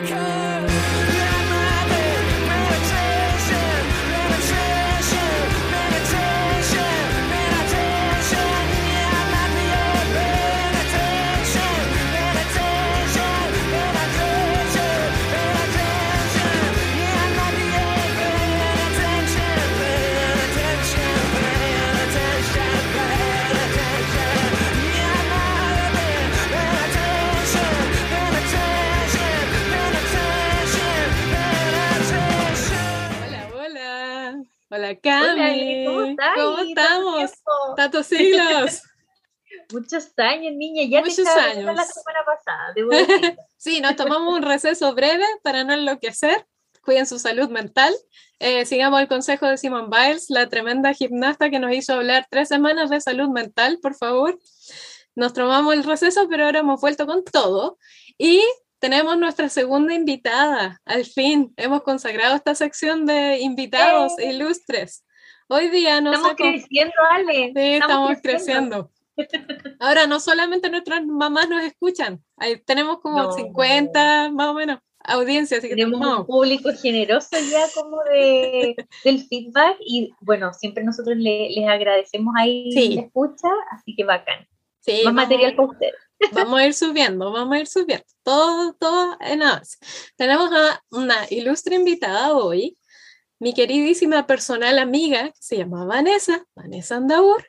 Hola Siglos. Muchos años, niña. Ya Muchos años. la semana pasada. sí, nos tomamos un receso breve para no enloquecer. Cuiden su salud mental. Eh, sigamos el consejo de Simon Biles, la tremenda gimnasta que nos hizo hablar tres semanas de salud mental, por favor. Nos tomamos el receso, pero ahora hemos vuelto con todo. Y tenemos nuestra segunda invitada. Al fin hemos consagrado esta sección de invitados ¡Eh! ilustres. Hoy día nos estamos creciendo, Ale. Sí, estamos, creciendo. Ahora no solamente nuestras mamás nos escuchan, Ahí tenemos como 50 más o menos audiencias. tenemos un público generoso ya como de, del feedback y bueno, siempre nosotros les agradecemos ahí la escucha, así que bacán. Sí, más material para ustedes. Vamos a ir subiendo, vamos a ir subiendo. Todo, todo en avance. Tenemos a una ilustre invitada hoy, mi queridísima personal amiga, que se llama Vanessa, Vanessa Andaur,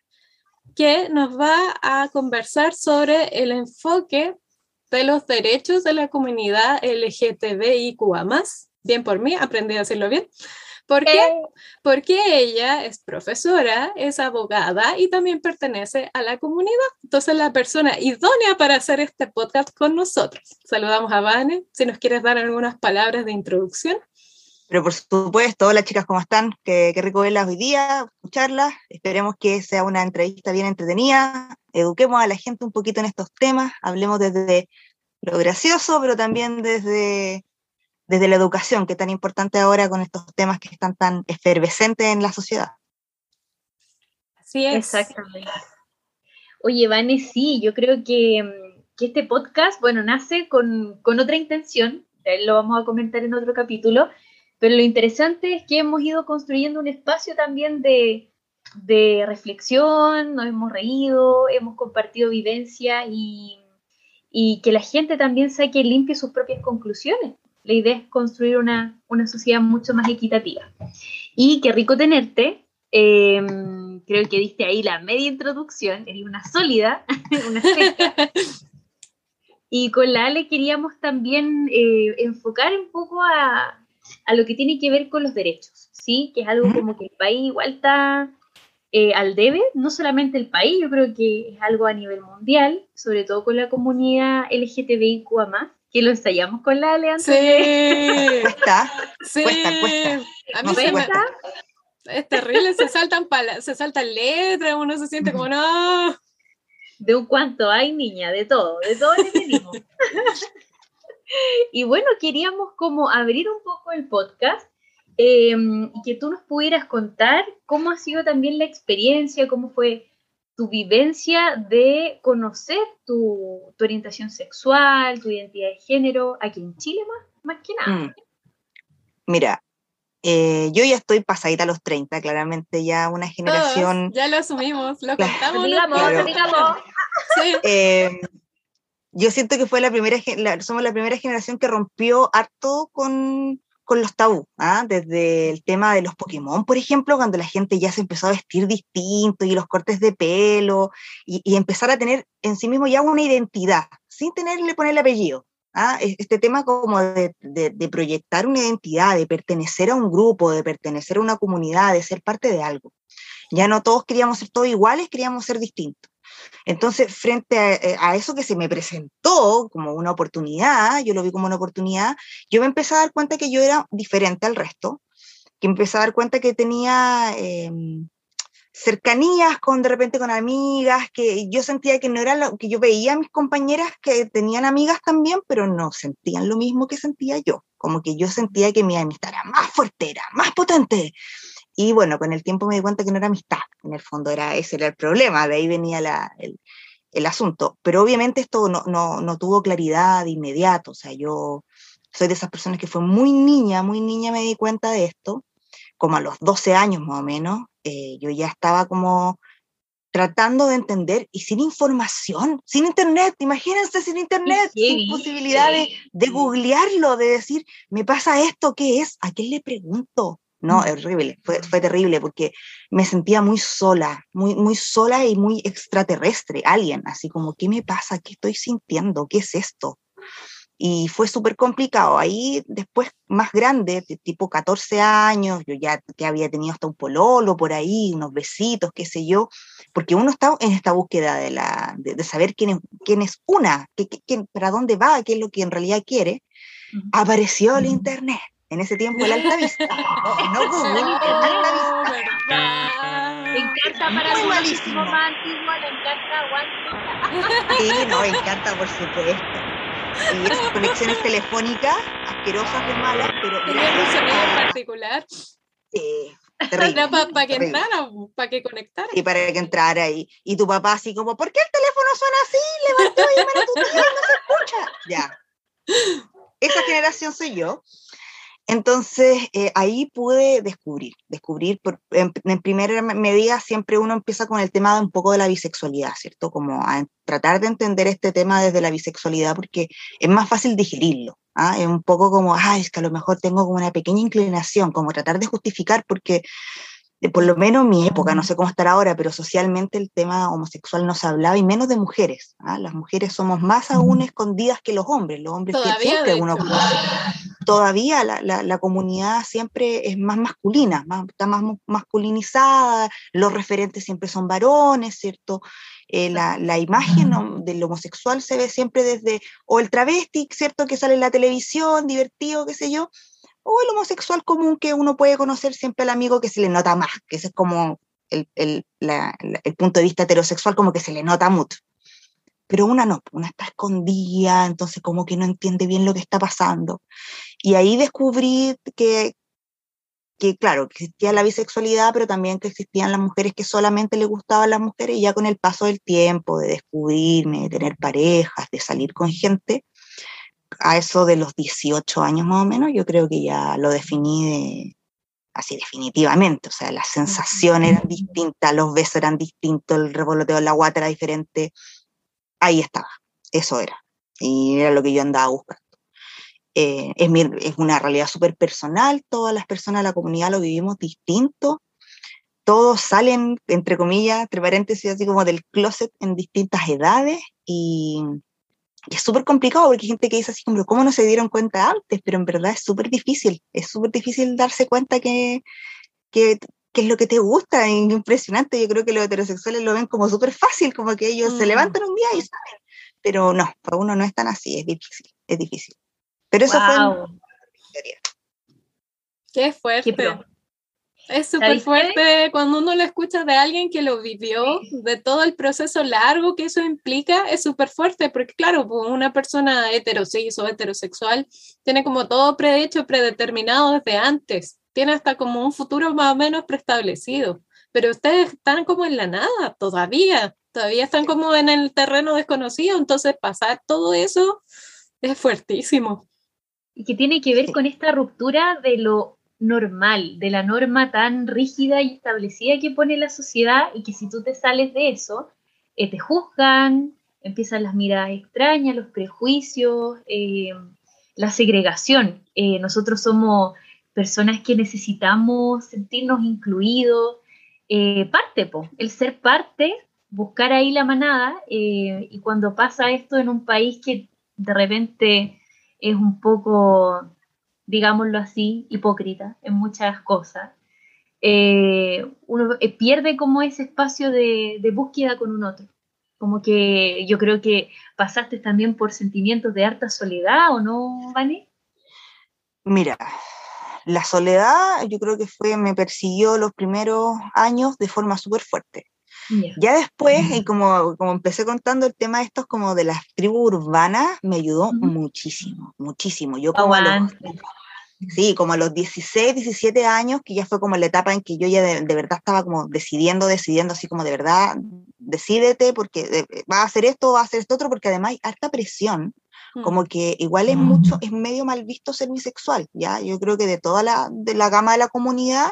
que nos va a conversar sobre el enfoque de los derechos de la comunidad LGTBIQA+. Bien por mí, aprendí a decirlo bien. ¿Por qué? Porque ella es profesora, es abogada y también pertenece a la comunidad. Entonces, la persona idónea para hacer este podcast con nosotros. Saludamos a Vane, si nos quieres dar algunas palabras de introducción. Pero por supuesto, hola chicas, ¿cómo están? Qué, qué rico verlas hoy día, escucharlas. Esperemos que sea una entrevista bien entretenida. Eduquemos a la gente un poquito en estos temas. Hablemos desde lo gracioso, pero también desde desde la educación, que es tan importante ahora con estos temas que están tan efervescentes en la sociedad. Así es. Exactamente. Oye, Vane, sí, yo creo que, este podcast, bueno, nace con, otra intención, lo vamos a comentar en otro capítulo, pero lo interesante es que hemos ido construyendo un espacio también de, de reflexión, nos hemos reído, hemos compartido vivencia y, y que la gente también saque limpio sus propias conclusiones la idea es construir una, sociedad mucho más equitativa. Y qué rico tenerte. Em, creo que diste ahí la media introducción, eres una sólida, una seca. Y con la Ale queríamos también eh, enfocar un poco a, lo que tiene que ver con los derechos, ¿sí? Que es algo como que el país igual está eh, al debe, no solamente el país, yo creo que es algo a nivel mundial, sobre todo con la comunidad LGTBIQA+, que lo ensayamos con la alianza. Sí. cuesta, sí. cuesta, cuesta. A mí se cuesta. Es terrible, se saltan, se saltan letras, uno se siente como, no. De un cuanto hay, niña, de todo, de todo le venimos. y bueno, queríamos como abrir un poco el podcast em, y que tú nos pudieras contar cómo ha sido también la experiencia, cómo fue tu vivencia de conocer tu, orientación sexual, tu identidad de género, aquí en Chile más, más que nada. Mm. Mira, eh, yo ya estoy pasadita a los 30, claramente ya una generación... ya lo asumimos, lo contamos. Digamos, digamos. Sí. Eh, yo siento que fue la primera, somos la primera generación que rompió harto con, con los tabú, ¿ah? desde el tema de los Pokémon, por ejemplo, cuando la gente ya se empezó a vestir distinto y los cortes de pelo y, empezar a tener en sí mismo ya una identidad, sin tenerle poner el apellido. ¿ah? Este tema como de, de, proyectar una identidad, de pertenecer a un grupo, de pertenecer a una comunidad, de ser parte de algo. Ya no todos queríamos ser todos iguales, queríamos ser distintos. Entonces, frente eh, a, eso que se me presentó como una oportunidad, yo lo vi como una oportunidad, yo me empecé a dar cuenta que yo era diferente al resto, que empecé a dar cuenta que tenía em, cercanías con de repente con amigas, que yo sentía que no era lo que yo veía a mis compañeras que tenían amigas también, pero no sentían lo mismo que sentía yo, como que yo sentía que mi amistad era más fuerte, era más potente, y bueno, con el tiempo me di cuenta que no era amistad, en el fondo era, ese era el problema, de ahí venía la, el, el, asunto. Pero obviamente esto no, no, no, tuvo claridad de inmediato, o sea, yo soy de esas personas que fue muy niña, muy niña me di cuenta de esto, como a los 12 años más o menos, eh, yo ya estaba como tratando de entender y sin información, sin internet, imagínense sin internet, sin posibilidad de, de, googlearlo, de decir, me pasa esto, ¿qué es? ¿A quién le pregunto? No, es horrible, fue, fue, terrible porque me sentía muy sola, muy, muy sola y muy extraterrestre, alguien, así como, ¿qué me pasa? ¿Qué estoy sintiendo? ¿Qué es esto? Y fue súper complicado. Ahí después, más grande, tipo 14 años, yo ya, ya había tenido hasta un pololo por ahí, unos besitos, qué sé yo, porque uno está en esta búsqueda de, la, de, saber quién es, quién es una, qué, qué, para dónde va, qué es lo que en realidad quiere. Apareció el Internet en ese tiempo el Alta Vista. No, no Google, el Alta Vista. Me encanta para Muy malísimo. antiguo, le encanta Sí, no, me encanta, por supuesto. Y esas conexiones telefónicas asquerosas de malas, pero... ¿Tenía un sonido en particular? Sí, para que entrara, para que conectara. Y para que entrara. Y, y tu papá así como, ¿por qué el teléfono suena así? Levantó y llamar a tu tía no se escucha. Ya. Esa generación soy yo. Entonces, eh, ahí pude descubrir, descubrir, por, en, primera medida siempre uno empieza con el tema de un poco de la bisexualidad, ¿cierto? Como a tratar de entender este tema desde la bisexualidad porque es más fácil digerirlo, ¿ah? Es un poco como, ay, es que a lo mejor tengo como una pequeña inclinación, como tratar de justificar porque por lo menos en mi época, no sé cómo estará ahora, pero socialmente el tema homosexual no se hablaba y menos de mujeres. ¿ah? Las mujeres somos más aún escondidas que los hombres. Los hombres Todavía siempre uno conoce. Todavía la, la, la, comunidad siempre es más masculina, más, está más masculinizada, los referentes siempre son varones, ¿cierto? Eh, la, la, imagen del homosexual se ve siempre desde, o el travesti, ¿cierto? Que sale en la televisión, divertido, qué sé yo, o el homosexual común que uno puede conocer siempre al amigo que se le nota más, que ese es como el, el, la, el punto de vista heterosexual, como que se le nota mucho. Pero una no, una está escondida, entonces como que no entiende bien lo que está pasando. Y ahí descubrí que, que claro, que existía la bisexualidad, pero también que existían las mujeres que solamente le gustaban las mujeres, y ya con el paso del tiempo, de descubrirme, de tener parejas, de salir con gente, a eso de los 18 años más o menos, yo creo que ya lo definí así definitivamente, o sea, las sensaciones eran distintas, los besos eran distintos, el revoloteo en la guata era diferente, ahí estaba, eso era, y era lo que yo andaba buscando. Eh, es, una realidad súper personal, todas las personas de la comunidad lo vivimos distinto, todos salen, entre comillas, entre paréntesis, así como del closet en distintas edades y y es súper complicado porque hay gente que dice así como, ¿cómo no se dieron cuenta antes? Pero en verdad es súper difícil, es súper difícil darse cuenta que, que, que, es lo que te gusta, es impresionante. Yo creo que los heterosexuales lo ven como súper fácil, como que ellos se mm. levantan un día y saben. Pero no, para uno no es tan así, es difícil, es difícil. Pero eso fue... Qué fuerte. Es súper fuerte cuando uno lo escucha de alguien que lo vivió, de todo el proceso largo que eso implica, es súper fuerte, porque claro, pues, una persona heterosis o heterosexual tiene como todo prehecho, predeterminado desde antes, tiene hasta como un futuro más o menos preestablecido, pero ustedes están como en la nada todavía, todavía están como en el terreno desconocido, entonces pasar todo eso es fuertísimo. Y que tiene que ver con esta ruptura de lo normal, de la norma tan rígida y establecida que pone la sociedad y que si tú te sales de eso, eh, te juzgan, empiezan las miradas extrañas, los prejuicios, eh, la segregación. Eh, nosotros somos personas que necesitamos sentirnos incluidos, parte, el ser parte, buscar ahí la manada, y cuando pasa esto en un país que de repente es un poco digámoslo así, hipócrita en muchas cosas, eh, uno eh, pierde como ese espacio de, búsqueda con un otro. Como que yo creo que pasaste también por sentimientos de harta soledad, ¿o no, Vani? Mira, la soledad yo creo que fue, me persiguió los primeros años de forma súper fuerte. Ya después, y como, como empecé contando el tema de estos como de las tribus urbanas, me ayudó muchísimo, muchísimo. Yo como a los, Sí, como a los 16, 17 años, que ya fue como la etapa en que yo ya de, verdad estaba como decidiendo, decidiendo así como de verdad, decídete porque va a hacer esto, va a hacer esto otro, porque además hay harta presión. Como que igual es mucho, es medio mal visto ser bisexual, ¿ya? Yo creo que de toda la, de la gama de la comunidad,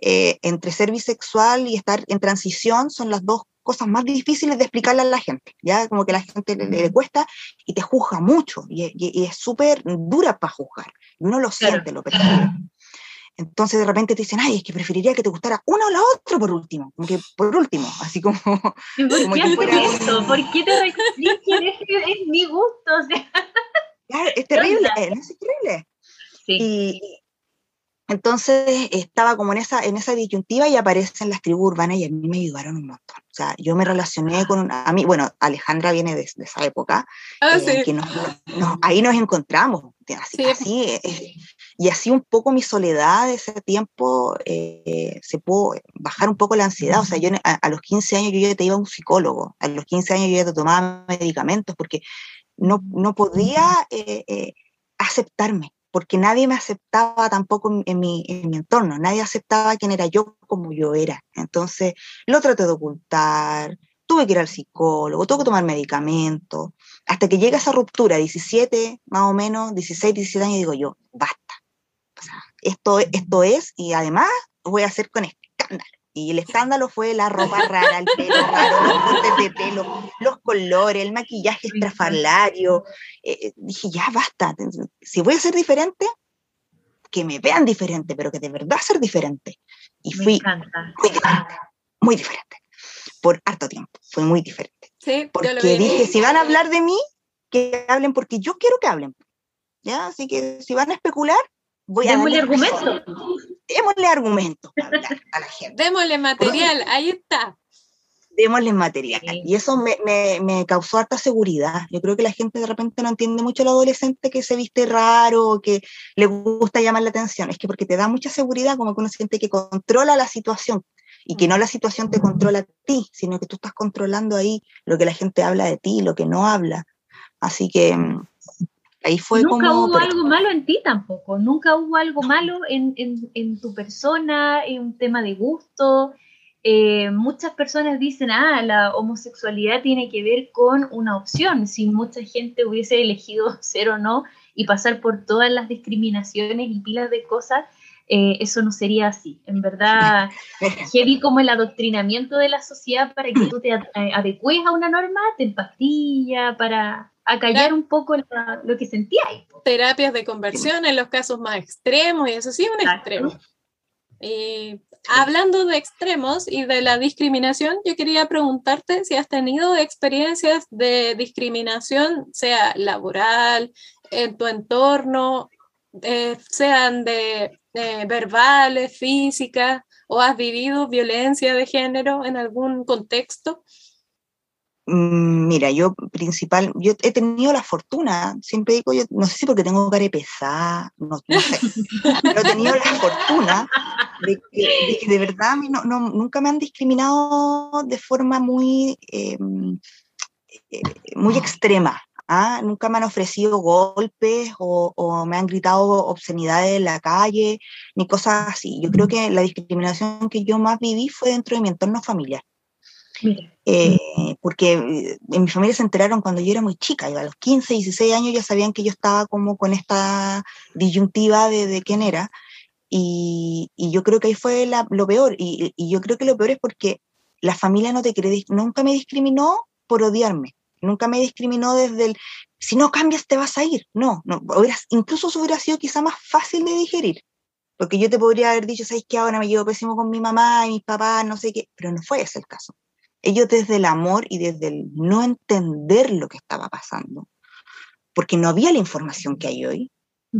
eh, entre ser bisexual y estar en transición son las dos cosas más difíciles de explicarle a la gente, ¿ya? Como que a la gente le, cuesta y te juzga mucho y, es súper dura para juzgar. Y uno lo siente, lo percibe. Entonces de repente te dicen, ay, es que preferiría que te gustara una o la otra por último, como que por último, así como... ¿Por qué por eso? ¿Por qué te restringen? es, es mi gusto, o sea... Claro, es terrible, es terrible. Sí. Y, entonces estaba como en esa, en esa disyuntiva y aparecen las tribus urbanas y a mí me ayudaron un montón. O sea, yo me relacioné con una, a mí, bueno, Alejandra viene de, esa época, ah, eh, que ahí nos encontramos, así, así eh, y así un poco mi soledad de ese tiempo eh, se pudo bajar un poco la ansiedad. O sea, yo a, los 15 años yo ya te iba a un psicólogo, a los 15 años yo ya te tomaba medicamentos porque no, no podía aceptarme porque nadie me aceptaba tampoco en mi, en mi, entorno, nadie aceptaba quién era yo como yo era. Entonces lo traté de ocultar, tuve que ir al psicólogo, tuve que tomar medicamentos, hasta que llega esa ruptura, 17 más o menos, 16, 17 años, digo yo, basta. Esto, esto es, y además voy a hacer con escándalo. Y el escándalo fue la ropa rara, el pelo raro, los cortes de pelo, los colores, el maquillaje estrafalario. Eh, eh, dije, ya basta. Si voy a ser diferente, que me vean diferente, pero que de verdad ser diferente. Y fui muy diferente, muy diferente. Por harto tiempo, fue muy diferente. Sí, porque dije, si van a hablar de mí, que hablen porque yo quiero que hablen. ¿Ya? Así que si van a especular, voy a... Démosle argumento. Démosle argumento a la gente. Démosle material, ahí está. Démosle material. Y eso me, me, me, causó harta seguridad. Yo creo que la gente de repente no entiende mucho al adolescente que se viste raro, que le gusta llamar la atención. Es que porque te da mucha seguridad, como que uno siente que controla la situación y que no la situación te controla a ti, sino que tú estás controlando ahí lo que la gente habla de ti, lo que no habla. Así que mm, Ahí fue nunca hubo algo malo en ti tampoco, nunca hubo algo malo en, en, en tu persona, en un tema de gusto. Eh, muchas personas dicen, ah, la homosexualidad tiene que ver con una opción. Si mucha gente hubiese elegido ser o no y pasar por todas las discriminaciones y pilas de cosas, eh, eso no sería así. En verdad, heavy como el adoctrinamiento de la sociedad para que tú te adecues a una norma, te empastilla para acallar un poco lo que sentíais. Terapias de conversión en los casos más extremos, y eso sí es un extremo. Y hablando de extremos y de la discriminación, yo quería preguntarte si has tenido experiencias de discriminación, sea laboral, en tu entorno, eh, sean de verbales, físicas, o has vivido violencia de género en algún contexto. Mm, mira, yo principal, yo he tenido la fortuna, siempre digo, yo no sé si porque tengo cara pesada, no, sé, pero he tenido la fortuna de que de, verdad no, no, nunca me han discriminado de forma muy, em, eh, muy extrema. ¿ah? Nunca me han ofrecido golpes o, o, me han gritado obscenidades en la calle, ni cosas así. Yo creo que la discriminación que yo más viví fue dentro de mi entorno familiar. Eh, porque eh, en mi familia se enteraron cuando yo era muy chica, a los 15, 16 años ya sabían que yo estaba como con esta disyuntiva de, de quién era, y, y, yo creo que ahí fue lo peor, y, y, yo creo que lo peor es porque la familia no te cree, nunca me discriminó por odiarme, nunca me discriminó desde el, si no cambias te vas a ir, no, no incluso eso hubiera sido quizá más fácil de digerir, porque yo te podría haber dicho, ¿sabes qué? Ahora me llevo pésimo con mi mamá y mis papás, no sé qué, pero no fue ese el caso. Ellos desde el amor y desde el no entender lo que estaba pasando, porque no había la información que hay hoy,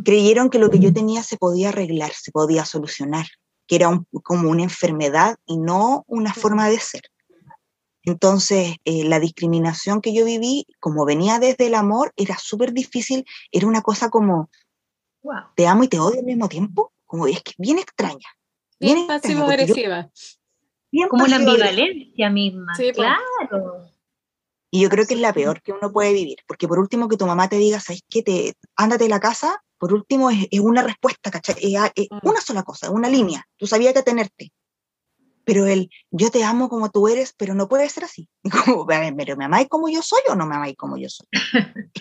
creyeron que lo que yo tenía se podía arreglar, se podía solucionar, que era como una enfermedad y no una forma de ser. Entonces, eh, la discriminación que yo viví, como venía desde el amor, era súper difícil, era una cosa como, te amo y te odio al mismo tiempo, como es que bien extraña. Bien, pasivo-agresiva como la ambivalencia misma, pues. claro. Y yo creo que es la peor que uno puede vivir, porque por último que tu mamá te diga, ¿sabes qué? Te, ándate de la casa, por último es, una respuesta, ¿cachai? Es, mm. una sola cosa, una línea. Tú sabías que tenerte. pero el yo te amo como tú eres, pero no puede ser así. Como, pero ¿me amáis como yo soy o no me amáis como yo soy?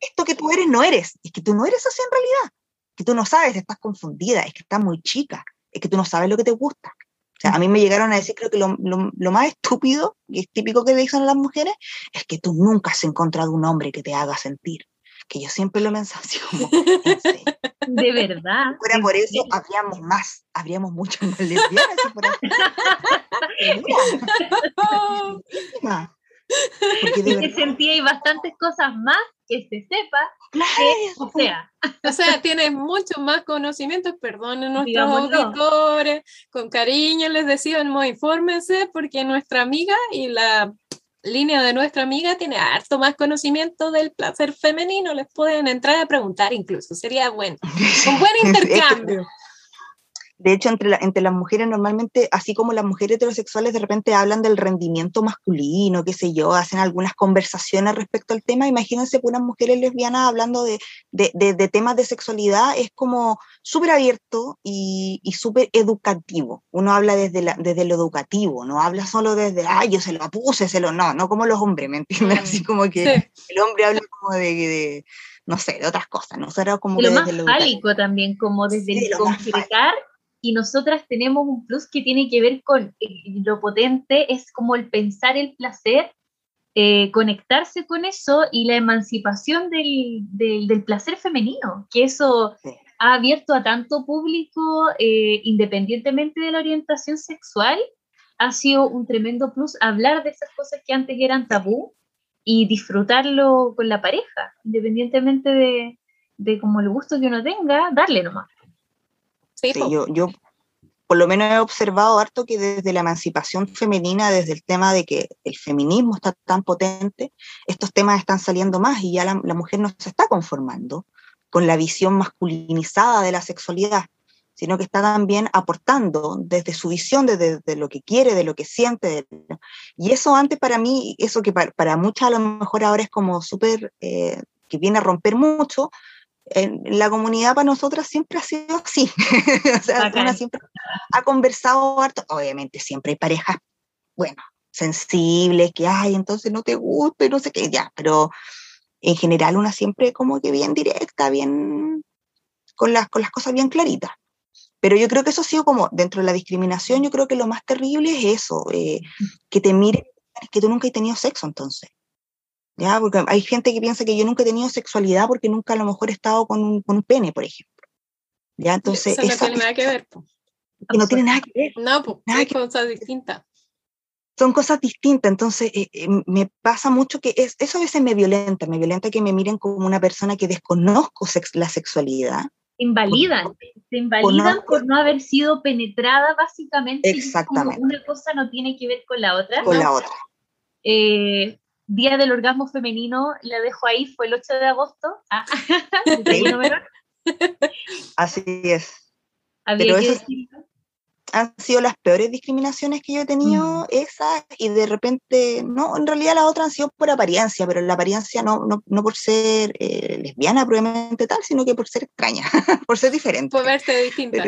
Esto que tú eres no eres, es que tú no eres así en realidad, que tú no sabes, estás confundida, es que estás muy chica, es que tú no sabes lo que te gusta. O sea, a mí me llegaron a decir, creo que lo, lo, más estúpido, y es típico que le dicen a las mujeres, es que tú nunca has encontrado un hombre que te haga sentir. Que yo siempre lo pensaba así como, De verdad. fuera por eso, habríamos más, habríamos muchas más lesbianas. Porque de que sentía y bastantes cosas más que se sepa o sea. O sea, tienes mucho más conocimientos, perdonen nuestros auditores, con cariño les decíamos, infórmense porque nuestra amiga y la línea de nuestra amiga tiene harto más conocimiento del placer femenino, les pueden entrar a preguntar incluso, sería bueno, un buen intercambio. De hecho, entre, entre las mujeres normalmente, así como las mujeres heterosexuales de repente hablan del rendimiento masculino, qué sé yo, hacen algunas conversaciones respecto al tema, imagínense que unas mujeres lesbianas hablando de, de, de, temas de sexualidad es como súper abierto y, y súper educativo. Uno habla desde, la, desde lo educativo, no habla solo desde, ay, yo se lo puse, se lo... No, no como los hombres, ¿me entiendes? Mm, así como que el hombre habla como de, no sé, de otras cosas, ¿no? Será como lo más fálico también, como desde el concretar y nosotras tenemos un plus que tiene que ver con eh, lo potente, es como el pensar el placer, eh, conectarse con eso y la emancipación del, del, placer femenino, que eso ha abierto a tanto público, eh, independientemente de la orientación sexual, ha sido un tremendo plus hablar de esas cosas que antes eran tabú y disfrutarlo con la pareja, independientemente de, de como el gusto que uno tenga, darle nomás. Sí, yo, yo por lo menos he observado harto que desde la emancipación femenina, desde el tema de que el feminismo está tan potente, estos temas están saliendo más y ya la, mujer no se está conformando con la visión masculinizada de la sexualidad, sino que está también aportando desde su visión, desde, lo que quiere, de lo que siente. y eso antes para mí, eso que para, muchas a lo mejor ahora es como súper, eh, que viene a romper mucho, en la comunidad para nosotras siempre ha sido así. o sea, una siempre ha conversado harto. Obviamente siempre hay parejas, bueno, sensibles, que hay, entonces no te gusta y no sé qué, ya, pero en general una siempre como que bien directa, bien, con las, con las cosas bien claritas. Pero yo creo que eso ha sido como, dentro de la discriminación, yo creo que lo más terrible es eso, eh, que te miren, que tú nunca has tenido sexo entonces. ¿Ya? Porque hay gente que piensa que yo nunca he tenido sexualidad porque nunca a lo mejor he estado con un, con un pene, por ejemplo. ¿Ya? Entonces, eso no tiene nada que ver. Que no tiene nada que ver. No, pues, son cosas distintas. Son cosas distintas, entonces eh, eh, me pasa mucho que es, eso a veces me violenta, me violenta que me miren como una persona que desconozco la sexualidad. Invalidan, se invalidan por no haber sido penetrada básicamente. Exactamente. una cosa no tiene que ver con la otra. Con la otra. Eh, Día del Orgasmo Femenino, le dejo ahí, fue el 8 de agosto. Ah, Así es. Pero esas han sido las peores discriminaciones que yo he tenido, mm. esas, y de repente, no, en realidad las otras han sido por apariencia, pero la apariencia no, no, no por ser eh, lesbiana probablemente tal, sino que por ser extraña, por ser diferente. Por verte distinta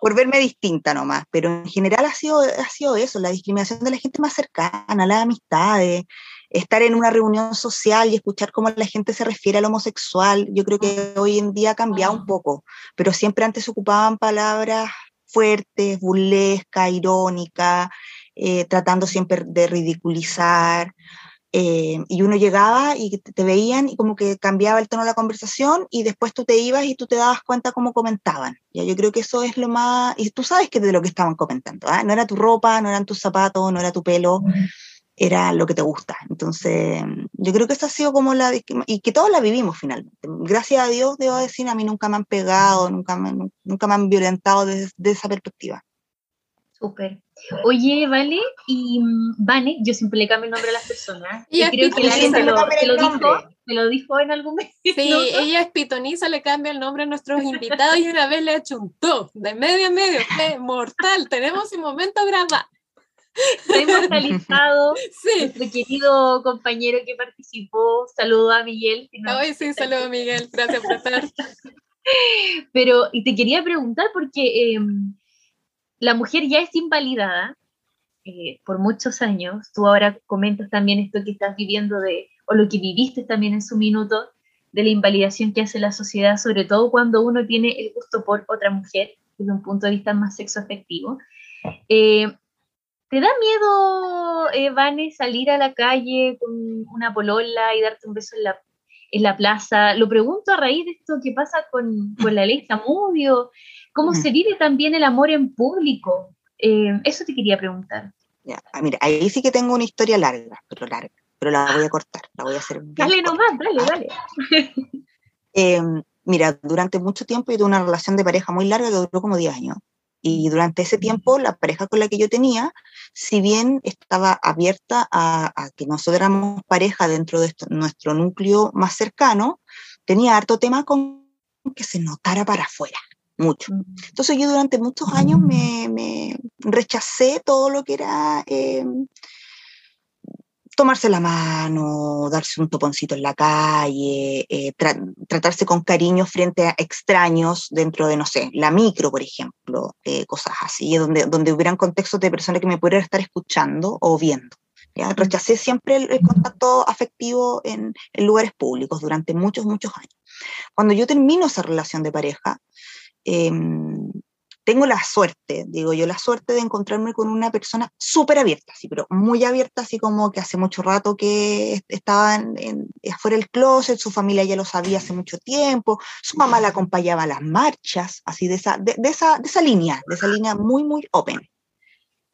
por verme distinta nomás, pero en general ha sido, ha sido eso, la discriminación de la gente más cercana, las amistades, estar en una reunión social y escuchar cómo la gente se refiere al homosexual, yo creo que hoy en día ha cambiado un poco, pero siempre antes se ocupaban palabras fuertes, burlescas, irónicas, eh, tratando siempre de ridiculizar. Eh, y uno llegaba y te, veían y como que cambiaba el tono de la conversación y después tú te ibas y tú te dabas cuenta cómo comentaban. Ya yo creo que eso es lo más, y tú sabes que de lo que estaban comentando, ¿ah? no era tu ropa, no eran tus zapatos, no era tu pelo, era lo que te gusta. Entonces, yo creo que eso ha sido como la, y que todos la vivimos finalmente. Gracias a Dios, debo decir, a mí nunca me han pegado, nunca me, nunca me han violentado desde, esa perspectiva. Súper. Oye, Vale, y mm, Vane, yo siempre le cambio el nombre a las personas. Y, creo que la gente lo, lo dijo, me lo dijo en algún momento. Sí, ella es pitoniza, le cambia el nombre a nuestros invitados y una vez le achuntó de medio a medio. ¡Qué mortal! Tenemos un momento grabado. Está inmortalizado. Sí. Nuestro querido compañero que participó. Saludo a Miguel. Ay, sí, saludo a Miguel. Gracias por estar. Pero, y te quería preguntar porque... Eh, la mujer ya es invalidada eh, por muchos años. Tú ahora comentas también esto que estás viviendo de, o lo que viviste también en su minuto, de la invalidación que hace la sociedad, sobre todo cuando uno tiene el gusto por otra mujer, desde un punto de vista más sexoafectivo. Eh, ¿Te da miedo, eh, Vane, salir a la calle con una polola y darte un beso en la, en la plaza? Lo pregunto a raíz de esto que pasa con, con la ley Zamudio, cómo se vive también el amor en público. Eh, eso te quería preguntar. Ya, ah, mira, ahí sí que tengo una historia larga, pero larga pero la voy a cortar, la voy a hacer. Dale nomás, dale, dale. Em, mira, durante mucho tiempo yo tuve una relación de pareja muy larga que duró como 10 años. Y durante ese tiempo, la pareja con la que yo tenía, si bien estaba abierta a, que nosotros éramos pareja dentro de nuestro núcleo más cercano, tenía harto tema con que se notara para afuera, mucho. Mm. Entonces yo durante muchos años me, me rechacé todo lo que era em, tomarse la mano, darse un toponcito en la calle, eh, tratarse con cariño frente a extraños dentro de, no sé, la micro, por ejemplo, eh, cosas así, donde, donde hubieran contextos de personas que me pudieran estar escuchando o viendo. ¿ya? Rechacé siempre el, contacto afectivo en, en, lugares públicos durante muchos, muchos años. Cuando yo termino esa relación de pareja, eh, tengo la suerte, digo yo, la suerte de encontrarme con una persona súper abierta, sí, pero muy abierta, así como que hace mucho rato que estaba en, afuera del closet, su familia ya lo sabía hace mucho tiempo, su mamá la acompañaba a las marchas, así de esa, de, esa, de esa línea, de esa línea muy, muy open.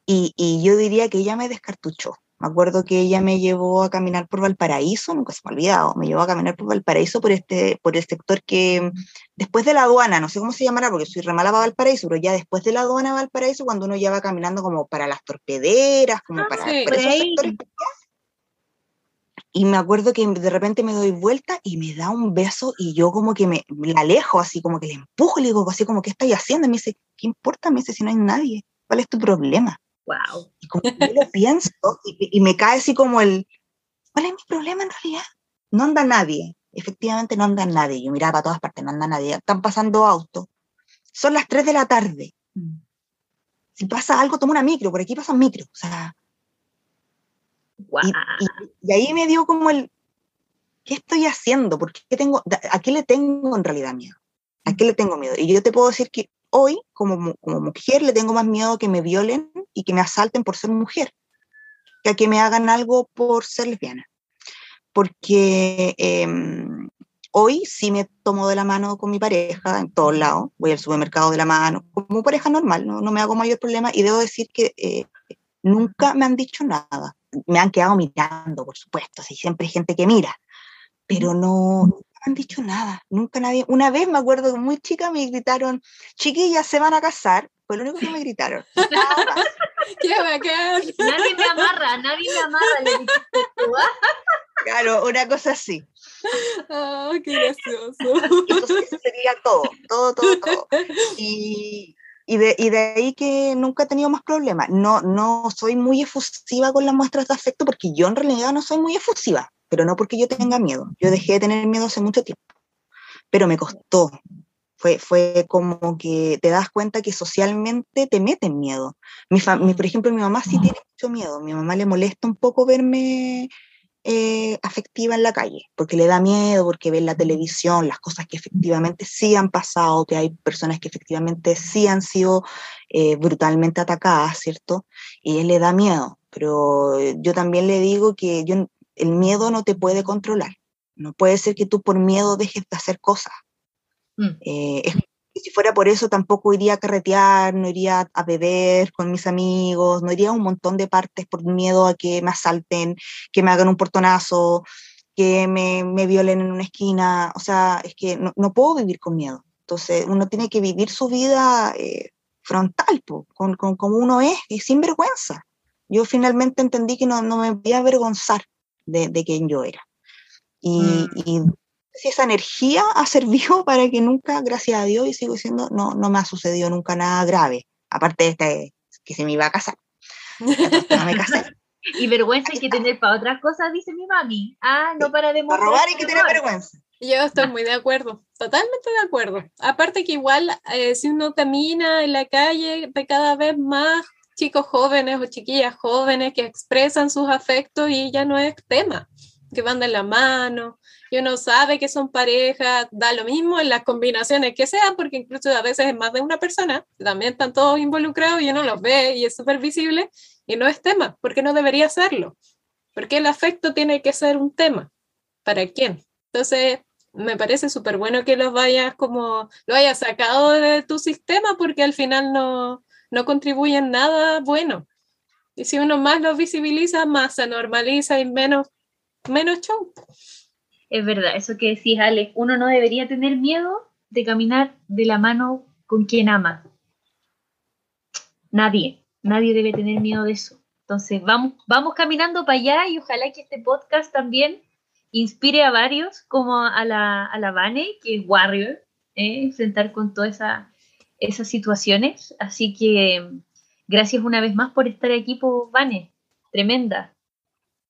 Y, y yo diría que ella me descartuchó, me acuerdo que ella me llevó a caminar por Valparaíso, nunca se me ha olvidado, me llevó a caminar por Valparaíso por, este, por el sector que después de la aduana, no sé cómo se llamará porque soy remala para Valparaíso, pero ya después de la aduana Valparaíso, cuando uno ya va caminando como para las torpederas, como ah, para, esos sectores. Y me acuerdo que de repente me doy vuelta y me da un beso y yo como que me, la alejo, así como que le empujo, le digo así como, ¿qué estoy haciendo? Y me dice, ¿qué importa? Me dice, si no hay nadie, ¿cuál es tu problema? Wow. Y como yo lo pienso y, me cae así como el, ¿cuál es mi problema en realidad? No anda nadie, efectivamente no anda nadie. Yo miraba a todas partes, no anda nadie. Están pasando autos. Son las 3 de la tarde. Mm. Si pasa algo, toma una micro, por aquí pasa un micro. O sea, y, ahí me dio como el, ¿qué estoy haciendo? ¿Por qué tengo, ¿A qué le tengo en realidad miedo? ¿A qué le tengo miedo? Y yo te puedo decir que hoy, como, como mujer, le tengo más miedo que me violen y que me asalten por ser mujer, que a que me hagan algo por ser lesbiana. Porque em, hoy sí me tomo de la mano con mi pareja en todos lados, voy al supermercado de la mano, como pareja normal, no, no me hago mayor problema y debo decir que eh, nunca me han dicho nada. Me han quedado mirando, por supuesto, así siempre hay gente que mira, pero no, han dicho nada, nunca nadie. Una vez me acuerdo que muy chica me gritaron, chiquillas se van a casar, fue lo único que me gritaron. ¡Qué bacán! Nadie me amarra, nadie me amarra, Claro, una cosa así. Oh, qué gracioso. Entonces sería todo, todo, todo, todo. Y, y, de, y de ahí que nunca he tenido más problemas. No, no soy muy efusiva con las muestras de afecto porque yo en realidad no soy muy efusiva pero no porque yo tenga miedo. Yo dejé de tener miedo hace mucho tiempo, pero me costó. Fue, fue como que te das cuenta que socialmente te meten miedo. Mi, por ejemplo, mi mamá sí tiene mucho miedo. Mi mamá le molesta un poco verme eh, afectiva en la calle, porque le da miedo, porque ve la televisión las cosas que efectivamente sí han pasado, que hay personas que efectivamente sí han sido eh, brutalmente atacadas, ¿cierto? Y él le da miedo, pero yo también le digo que yo el miedo no te puede controlar. No puede ser que tú por miedo dejes de hacer cosas. Mm. Eh, si fuera por eso, tampoco iría a carretear, no iría a beber con mis amigos, no iría a un montón de partes por miedo a que me asalten, que me hagan un portonazo, que me, me violen en una esquina. O sea, es que no, no, puedo vivir con miedo. Entonces, uno tiene que vivir su vida eh, frontal, con, con, como uno es y sin vergüenza. Yo finalmente entendí que no, no me voy a avergonzar de, de quien yo era. Y, mm. si esa energía ha servido para que nunca, gracias a Dios, y sigo diciendo, no, no me ha sucedido nunca nada grave, aparte de este, que se me iba a casar. No me casé. Y vergüenza hay que tener para otras cosas, dice mi mami. Ah, no para demostrar. Para robar hay que tener vergüenza. Yo estoy muy de acuerdo, totalmente de acuerdo. Aparte que igual eh, si uno camina en la calle, ve cada vez más chicos jóvenes o chiquillas jóvenes que expresan sus afectos y ya no es tema, que van de la mano, y uno sabe que son parejas, da lo mismo en las combinaciones que sean, porque incluso a veces es más de una persona, también están todos involucrados y uno los ve y es súper visible y no es tema, porque no debería serlo, porque el afecto tiene que ser un tema. ¿Para quién? Entonces, me parece súper bueno que los vayas como, lo hayas sacado de tu sistema porque al final no, no contribuyen nada bueno. Y si uno más lo visibiliza, más se normaliza y menos, menos show. Es verdad, eso que decís, Alex, uno no debería tener miedo de caminar de la mano con quien ama. Nadie, nadie debe tener miedo de eso. Entonces, vamos, vamos caminando para allá y ojalá que este podcast también inspire a varios, como a la, a la Vane, que es Warrior, ¿eh? enfrentar con todas esa, esas situaciones. Así que gracias una vez más por estar aquí, por Vane. Tremenda.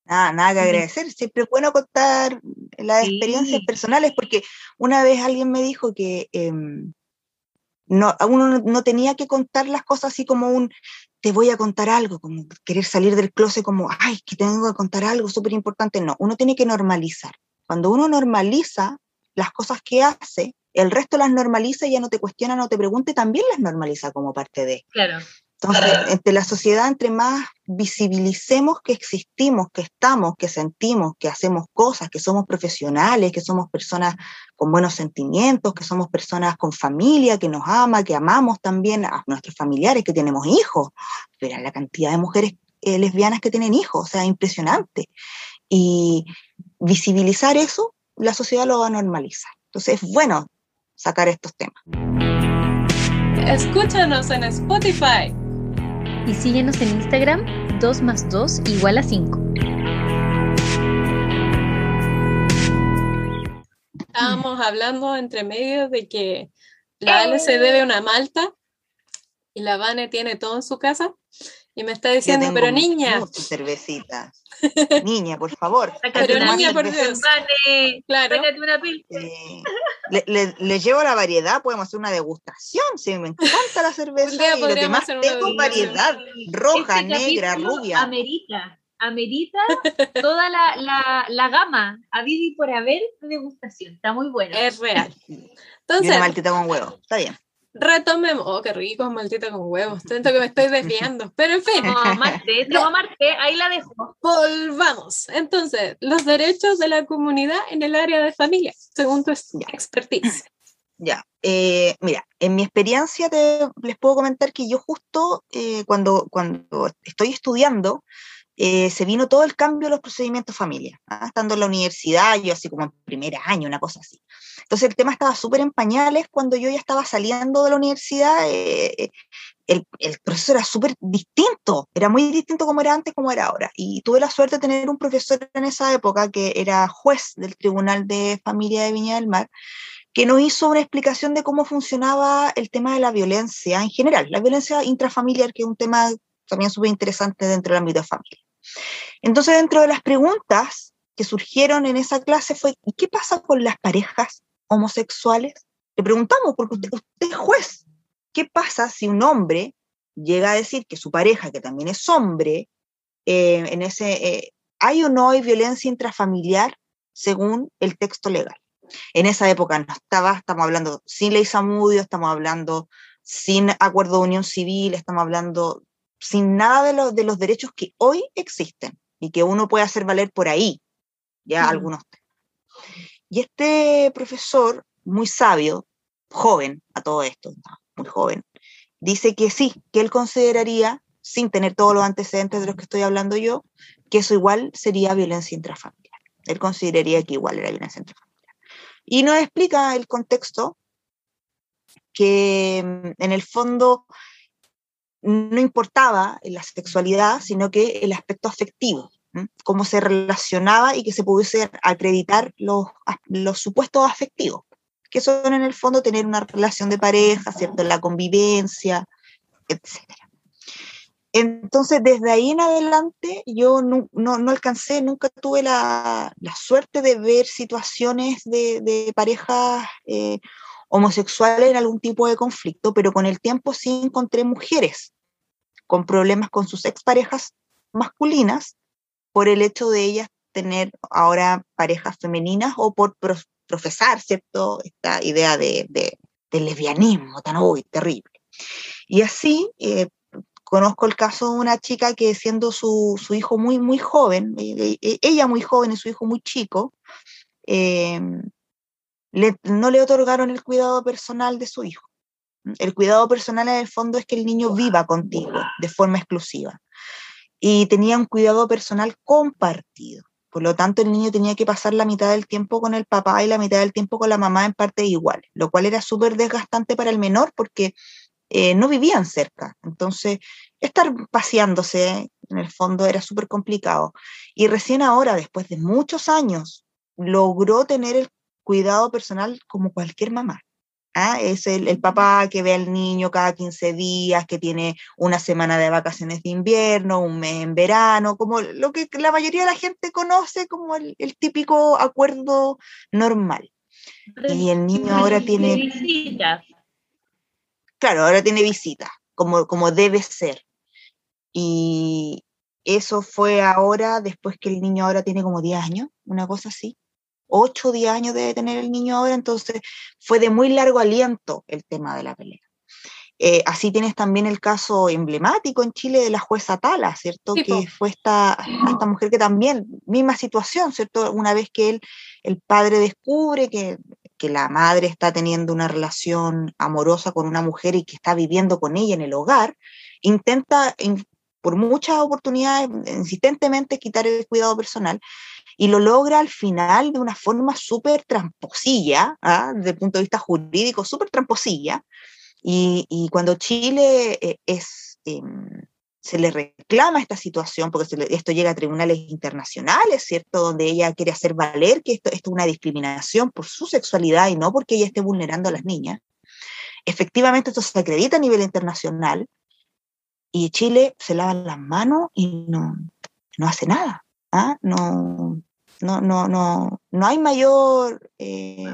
Nada, nada que agradecer. Siempre es bueno contar las experiencias personales, porque una vez alguien me dijo que em, no, uno no tenía que contar las cosas así como un te voy a contar algo, como querer salir del closet como, ay, que tengo que contar algo súper importante. No, uno tiene que normalizar. Cuando uno normaliza las cosas que hace, el resto las normaliza y ya no te cuestiona, no te pregunte, también las normaliza como parte de. Claro. Entonces, entre la sociedad, entre más visibilicemos que existimos, que estamos, que sentimos, que hacemos cosas, que somos profesionales, que somos personas con buenos sentimientos, que somos personas con familia, que nos ama, que amamos también a nuestros familiares, que tenemos hijos. Pero la cantidad de mujeres eh, lesbianas que tienen hijos, o sea, impresionante. Y visibilizar eso, la sociedad lo va a normalizar. Entonces, es bueno sacar estos temas. Escúchanos en Spotify y síguenos en Instagram 2 más 2 igual a 5. Estábamos hablando entre medio de que la Ale se debe una malta y la Vane tiene todo en su casa y me está diciendo, pero niña. Cervecita. niña, por favor. Pero niña, por Dios. claro. Una eh, le, le, llevo la variedad, podemos hacer una degustación. Sí, me encanta la cerveza. y lo demás tengo variedad. Roja, este negra, rubia. Amerita. Amerita toda la, la, la gama, habido y por haber de degustación. Está muy bueno. Es real. Entonces, y una maltita con huevo. Está bien retomemos. Oh, qué rico, maldita con huevos. Siento que me estoy desviando. Pero en fin. No, Marte, no, Marte, ahí la dejo. Volvamos. Entonces, los derechos de la comunidad en el área de familia, según tu expertise. Ya, eh, mira, en mi experiencia te, les puedo comentar que yo justo eh, cuando, cuando estoy estudiando, eh, se vino todo el cambio de los procedimientos familia, ¿ah? estando en la universidad, yo así como en primer año, una cosa así. Entonces el tema estaba súper en pañales cuando yo ya estaba saliendo de la universidad, eh, el, el, proceso era súper distinto, era muy distinto como era antes como era ahora. Y tuve la suerte de tener un profesor en esa época que era juez del Tribunal de Familia de Viña del Mar, que nos hizo una explicación de cómo funcionaba el tema de la violencia en general, la violencia intrafamiliar, que es un tema también súper interesante dentro del ámbito de familia. Entonces, dentro de las preguntas que surgieron en esa clase fue, ¿y qué pasa con las parejas homosexuales? Le preguntamos, porque usted, es juez, ¿qué pasa si un hombre llega a decir que su pareja, que también es hombre, eh, en ese, eh, ¿hay o no hay violencia intrafamiliar según el texto legal? En esa época no estaba, estamos hablando sin ley Samudio, estamos hablando sin acuerdo de unión civil, estamos hablando sin nada de, de los derechos que hoy existen y que uno puede hacer valer por ahí, ya algunos. Y este profesor, muy sabio, joven a todo esto, muy joven, dice que sí, que él consideraría, sin tener todos los antecedentes de los que estoy hablando yo, que eso igual sería violencia intrafamiliar. Él consideraría que igual era violencia intrafamiliar. Y nos explica el contexto que mm, en el fondo no importaba la sexualidad, sino que el aspecto afectivo, cómo se relacionaba y que se pudiese acreditar los, los supuestos afectivos, que son en el fondo tener una relación de pareja, ¿cierto? La convivencia, etc. Entonces, desde ahí en adelante, yo no, alcancé, nunca tuve la, suerte de ver situaciones de, parejas eh, homosexuales en algún tipo de conflicto, pero con el tiempo sí encontré mujeres con problemas con sus exparejas masculinas por el hecho de ellas tener ahora parejas femeninas o por profesar, ¿cierto? Esta idea de, lesbianismo tan uy, terrible. Y así, eh, conozco el caso de una chica que siendo su, hijo muy, muy joven, eh, eh, ella muy joven y su hijo muy chico, no le otorgaron el cuidado personal de su hijo. El cuidado personal en el fondo es que el niño viva contigo de forma exclusiva. Y tenía un cuidado personal compartido. Por lo tanto, el niño tenía que pasar la mitad del tiempo con el papá y la mitad del tiempo con la mamá en partes iguales, lo cual era súper desgastante para el menor porque eh, no vivían cerca. Entonces, estar paseándose en el fondo era súper complicado. Y recién ahora, después de muchos años, logró tener el cuidado personal como cualquier mamá. ¿ah? Es el, papá que ve al niño cada 15 días, que tiene una semana de vacaciones de invierno, un mes en verano, como lo que la mayoría de la gente conoce como el, típico acuerdo normal. Y el niño ahora tiene... Visitas. Claro, ahora tiene visitas, como, como debe ser. Y eso fue ahora, después que el niño ahora tiene como 10 años, una cosa así. 8 o 10 años debe tener el niño ahora, entonces fue de muy largo aliento el tema de la pelea. Eh, así tienes también el caso emblemático en Chile de la jueza Tala, ¿cierto? que fue esta, esta mujer que también, misma situación, ¿cierto? Una vez que él, el padre descubre que, que la madre está teniendo una relación amorosa con una mujer y que está viviendo con ella en el hogar, intenta por muchas oportunidades insistentemente quitar el cuidado personal y lo logra al final de una forma súper tramposilla, ¿ah? desde el punto de vista jurídico, súper tramposilla. Y, y, cuando Chile eh, es, em, se le reclama esta situación, porque esto llega a tribunales internacionales, ¿cierto? Donde ella quiere hacer valer que esto, esto es una discriminación por su sexualidad y no porque ella esté vulnerando a las niñas. Efectivamente, esto se acredita a nivel internacional y Chile se lava las manos y no, no hace nada. ¿Ah? No, no, no, no, no hay mayor eh,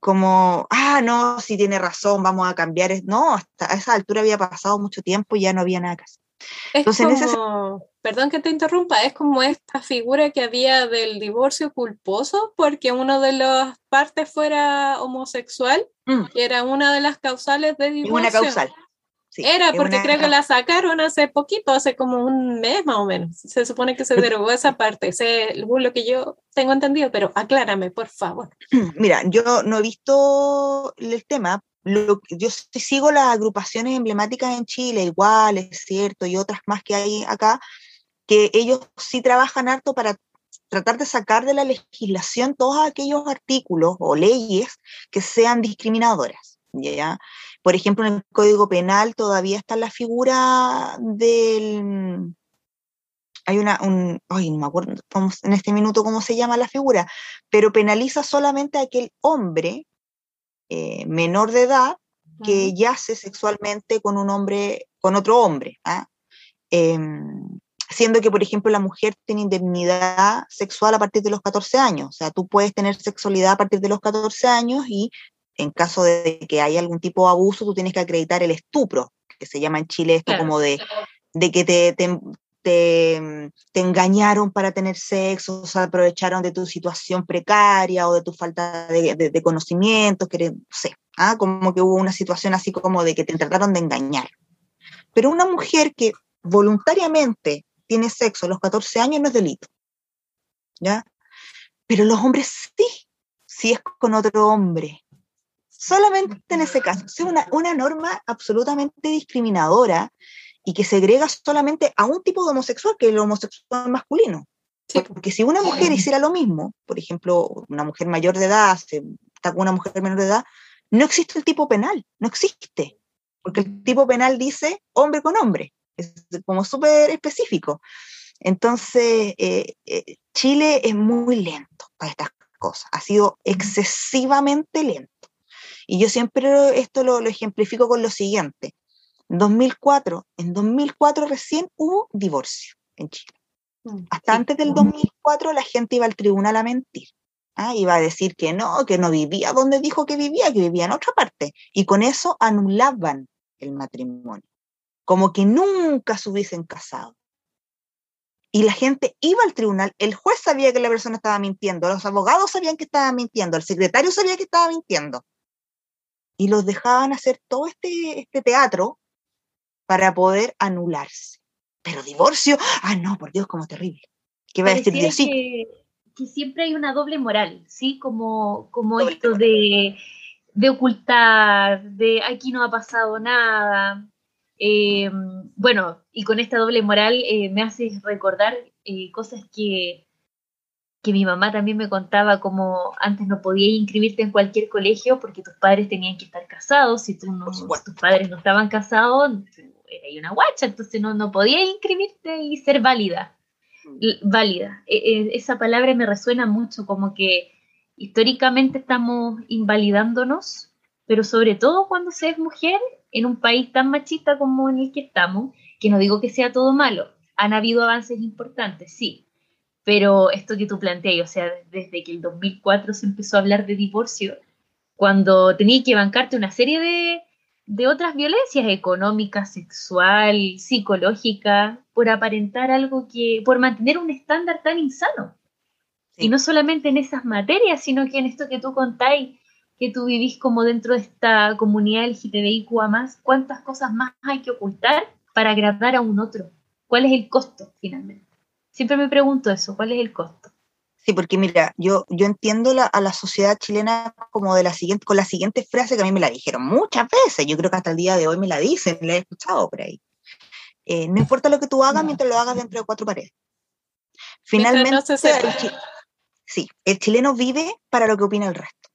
como, ah, no, si tiene razón, vamos a cambiar. No, hasta a esa altura había pasado mucho tiempo y ya no había nada que hacer. Entonces, perdón que te interrumpa, es como esta figura que había del divorcio culposo porque uno de las partes fuera homosexual, mm. que era una de las causales de divorcio. Una causal. Era porque creo que la sacaron hace poquito, hace como un mes más o menos. Se supone que se derogó esa parte, ese es lo que yo tengo entendido, pero aclárame, por favor. Mira, yo no he visto el tema. Lo, yo sigo las agrupaciones emblemáticas en Chile, igual, es cierto, y otras más que hay acá, que ellos sí trabajan harto para tratar de sacar de la legislación todos aquellos artículos o leyes que sean discriminadoras. ¿ya? Por ejemplo, en el Código Penal todavía está la figura del... Hay una, un, ay, no me acuerdo en este minuto cómo se llama la figura, pero penaliza solamente a aquel hombre eh, menor de edad que yace sexualmente con un hombre, con otro hombre. ¿ah? Em, siendo que, por ejemplo, la mujer tiene indemnidad sexual a partir de los 14 años. O sea, tú puedes tener sexualidad a partir de los 14 años y en caso de que haya algún tipo de abuso, tú tienes que acreditar el estupro, que se llama en Chile esto como de, de que te, te, te, engañaron para tener sexo, o se aprovecharon de tu situación precaria o de tu falta de, de, conocimientos, que no sé, ¿ah? como que hubo una situación así como de que te trataron de engañar. Pero una mujer que voluntariamente tiene sexo a los 14 años no es delito, ¿ya? Pero los hombres sí, si es con otro hombre, solamente en ese caso. Es una, una norma absolutamente discriminadora y que segrega solamente a un tipo de homosexual, que es el homosexual masculino. Porque si una mujer hiciera lo mismo, por ejemplo, una mujer mayor de edad se está con una mujer menor de edad, no existe el tipo penal, no existe. Porque el tipo penal dice hombre con hombre, es como súper específico. Entonces, eh, eh, Chile es muy lento para estas cosas, ha sido excesivamente lento. Y yo siempre esto lo, ejemplifico con lo siguiente. 2004, en 2004 recién hubo divorcio en Chile. Mm, Hasta antes del 2004 la gente iba al tribunal a mentir. ¿ah? Iba a decir que no, que no vivía donde dijo que vivía, que vivía en otra parte. Y con eso anulaban el matrimonio, como que nunca se hubiesen casado. Y la gente iba al tribunal, el juez sabía que la persona estaba mintiendo, los abogados sabían que estaba mintiendo, el secretario sabía que estaba mintiendo. Y los dejaban hacer todo este, este teatro para poder anularse. Pero divorcio, ah, no, por Dios, como terrible. ¿Qué va a decir Dios? Que, que, siempre hay una doble moral, ¿sí? Como, como esto de, de, ocultar, de aquí no ha pasado nada. Eh, bueno, y con esta doble moral eh, me hace recordar eh, cosas que, que mi mamá también me contaba, como antes no podías inscribirte en cualquier colegio porque tus padres tenían que estar casados, si, tú no, tus padres no estaban casados, era una guacha, entonces no, no podía inscribirte y ser válida. Mm. Válida. E, e, esa palabra me resuena mucho, como que históricamente estamos invalidándonos, pero sobre todo cuando se es mujer en un país tan machista como en el que estamos, que no digo que sea todo malo, han habido avances importantes, sí, pero esto que tú planteas, o sea, desde que el 2004 se empezó a hablar de divorcio, cuando tenía que bancarte una serie de, de otras violencias económicas, sexual, psicológica, por aparentar algo que, por mantener un estándar tan insano. Y no solamente en esas materias, sino que en esto que tú contáis, que tú vivís como dentro de esta comunidad LGTBIQA más, ¿cuántas cosas más hay que ocultar para agradar a un otro? ¿Cuál es el costo finalmente? Siempre me pregunto eso, ¿cuál es el costo? Sí, porque mira, yo, yo entiendo a la sociedad chilena como de la siguiente, con la siguiente frase que a mí me la dijeron muchas veces, yo creo que hasta el día de hoy me la dicen, la he escuchado por ahí. Eh, no importa lo que tú hagas mientras lo hagas dentro de cuatro paredes. Finalmente, el, sí, el chileno vive para lo que opina el resto.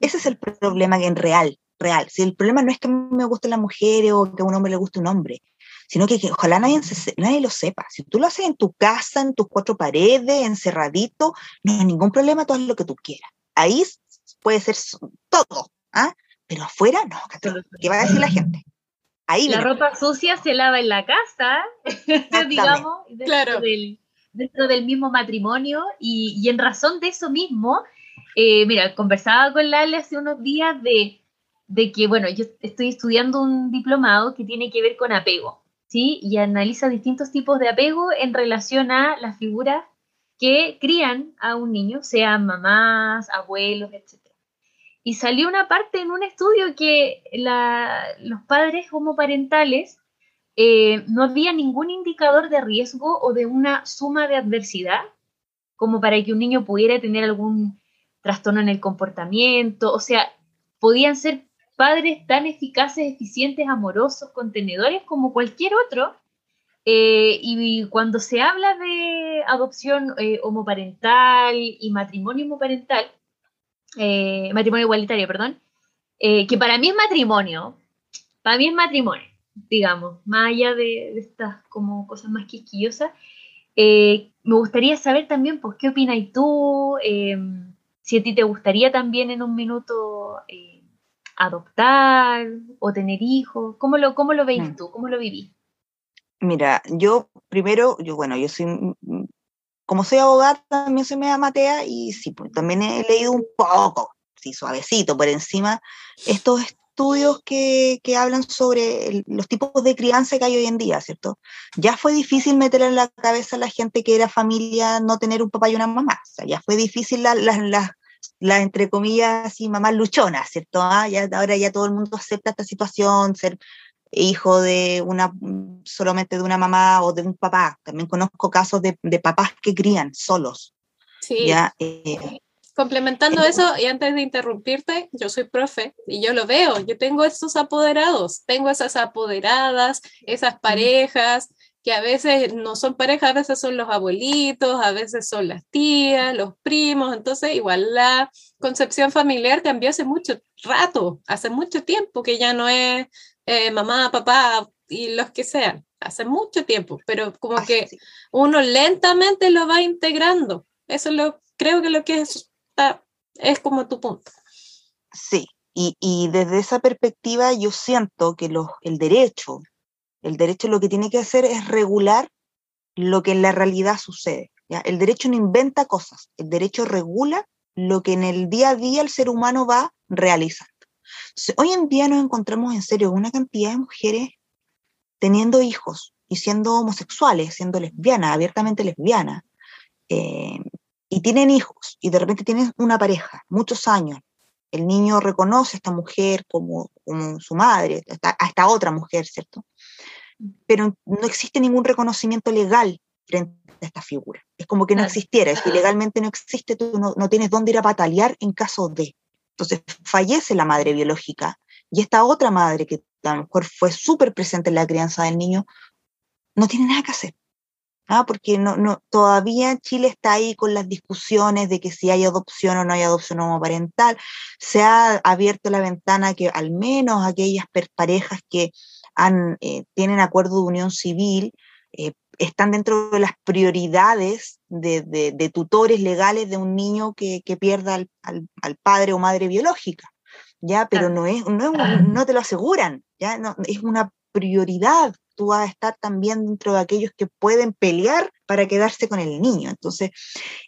Ese es el problema en real, real. Si el problema no es que me gusten las mujeres o que a un hombre le guste un hombre, sino que, ojalá nadie, nadie lo sepa. Si tú lo haces en tu casa, en tus cuatro paredes, encerradito, no hay ningún problema, todo lo que tú quieras. Ahí puede ser todo, ¿ah? pero afuera no, ¿qué va a decir la gente? Ahí la ropa sucia se lava en la casa, digamos, dentro, claro. del, dentro del mismo matrimonio, y, y en razón de eso mismo, eh, mira, conversaba con Lale hace unos días de, de que, bueno, yo estoy estudiando un diplomado que tiene que ver con apego. ¿Sí? Y analiza distintos tipos de apego en relación a las figuras que crían a un niño, sean mamás, abuelos, etc. Y salió una parte en un estudio que los padres homoparentales eh, no había ningún indicador de riesgo o de una suma de adversidad como para que un niño pudiera tener algún trastorno en el comportamiento, o sea, podían ser padres tan eficaces, eficientes, amorosos, contenedores como cualquier otro. Eh, y cuando se habla de adopción eh, homoparental y matrimonio homoparental, eh, matrimonio igualitario, perdón, que para mí es matrimonio, para mí es matrimonio, digamos, más allá de, estas como cosas más quisquillosas, me gustaría saber también, pues, ¿qué opinas tú? si a ti te gustaría también en un minuto adoptar o tener hijos? ¿Cómo lo, cómo lo veis mm. tú? ¿Cómo lo vivís? Mira, yo primero, yo bueno, yo soy, como soy abogada, también soy media matea y sí, pues, también he leído un poco, sí, suavecito, por encima, estos estudios que, que hablan sobre los tipos de crianza que hay hoy en día, ¿cierto? Ya fue difícil meter en la cabeza a la gente que era familia no tener un papá y una mamá, o sea, ya fue difícil las la, la entre comillas, y mamá luchona, ¿cierto? Ah, ya, ahora ya todo el mundo acepta esta situación, ser hijo de una, solamente de una mamá o de un papá. También conozco casos de, de papás que crían solos. Sí. ¿ya? Eh, Complementando eso, y antes de interrumpirte, yo soy profe y yo lo veo, yo tengo estos apoderados, tengo esas apoderadas, esas parejas que a veces no son parejas, a veces son los abuelitos, a veces son las tías, los primos, entonces igual la concepción familiar cambió hace mucho rato, hace mucho tiempo que ya no es eh, mamá, papá y los que sean, hace mucho tiempo, pero como que uno lentamente lo va integrando, eso lo creo que lo que es, es como tu punto. Sí, Y, y, desde esa perspectiva yo siento que los, el derecho, el derecho lo que tiene que hacer es regular lo que en la realidad sucede. El derecho no inventa cosas, el derecho regula lo que en el día a día el ser humano va realizando. hoy en día nos encontramos en serio una cantidad de mujeres teniendo hijos y siendo homosexuales, siendo lesbianas, abiertamente lesbianas, eh, y tienen hijos, y de repente tienen una pareja, muchos años. El niño reconoce a esta mujer como, como su madre, a esta otra mujer, ¿cierto? Pero no existe ningún reconocimiento legal frente a esta figura. Es como que no existiera, si legalmente no existe, tú no, no tienes dónde ir a patalear en caso de. Entonces fallece la madre biológica y esta otra madre que a lo mejor fue súper presente en la crianza del niño, no tiene nada que hacer. ¿Ah? Porque no, no, todavía Chile está ahí con las discusiones de que si hay adopción o no hay adopción homoparental. Se ha abierto la ventana que al menos aquellas parejas que han, eh, tienen acuerdo de unión civil eh, están dentro de las prioridades de, de, tutores legales de un niño que, que pierda al, al, padre o madre biológica. ¿ya? Pero no, es, no, no te lo aseguran, ¿ya? No, es una prioridad tú vas a estar también dentro de aquellos que pueden pelear para quedarse con el niño. Entonces,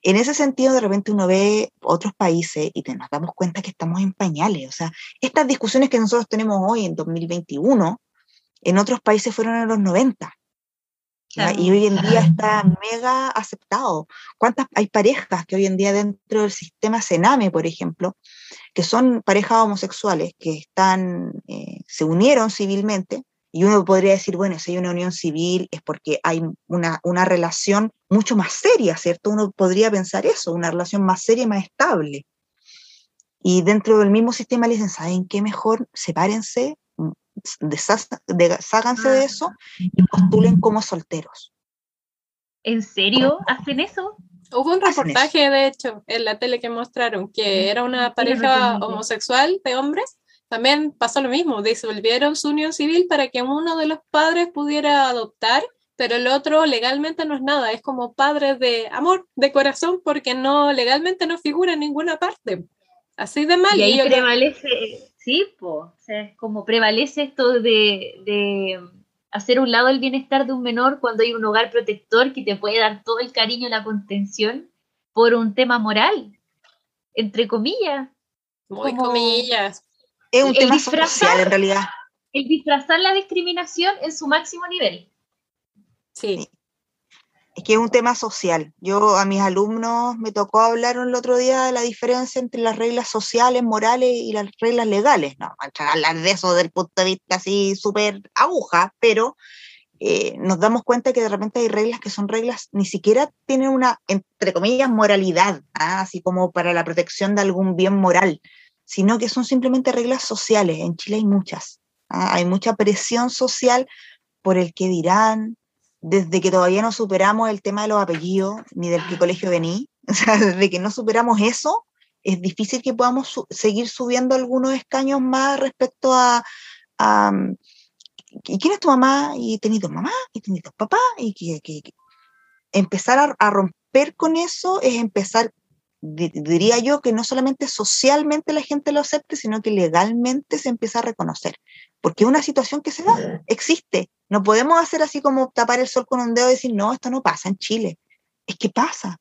en ese sentido, de repente uno ve otros países y te, nos damos cuenta que estamos en pañales. O sea, estas discusiones que nosotros tenemos hoy en 2021, en otros países fueron en los 90. Y hoy en día está mega aceptado. ¿Cuántas hay parejas que hoy en día dentro del sistema Sename, por ejemplo, que son parejas homosexuales que están, eh, se unieron civilmente, y uno podría decir, bueno, si hay una unión civil es porque hay una, una relación mucho más seria, ¿cierto? Uno podría pensar eso, una relación más seria y más estable. Y dentro del mismo sistema le dicen, ¿saben qué mejor? Sepárense, desháganse de eso y postulen como solteros. ¿En serio hacen eso? Hubo un reportaje, de hecho, en la tele que mostraron que era una pareja homosexual de hombres también pasó lo mismo, disolvieron su unión civil para que uno de los padres pudiera adoptar, pero el otro legalmente no es nada, es como padre de amor, de corazón, porque no legalmente no figura en ninguna parte. Así de mal. Y ahí prevalece, sí, po, como prevalece esto de, de hacer un lado el bienestar de un menor cuando hay un hogar protector que te puede dar todo el cariño y la contención por un tema moral, entre comillas. Muy comillas. Es un tema social en realidad. El disfrazar la discriminación en su máximo nivel. Sí. Es que es un tema social. Yo a mis alumnos me tocó hablar el otro día de la diferencia entre las reglas sociales, morales y las reglas legales. No, a hablar de eso desde el punto de vista así súper aguja, pero eh, nos damos cuenta que de repente hay reglas que son reglas, ni siquiera tienen una, entre comillas, moralidad, ¿ah? así como para la protección de algún bien moral, sino que son simplemente reglas sociales. En Chile hay muchas. ¿ah? Hay mucha presión social por el que dirán, desde que todavía no superamos el tema de los apellidos, ni del qué colegio vení, o sea, desde que no superamos eso, es difícil que podamos seguir subiendo algunos escaños más respecto a, ¿y quién es tu mamá? Y tenido mamá, y tenido papá, y que, empezar a, romper con eso es empezar diría yo que no solamente socialmente la gente lo acepte, sino que legalmente se empieza a reconocer. Porque es una situación que se da, existe. No podemos hacer así como tapar el sol con un dedo y decir, no, esto no pasa en Chile. Es que pasa,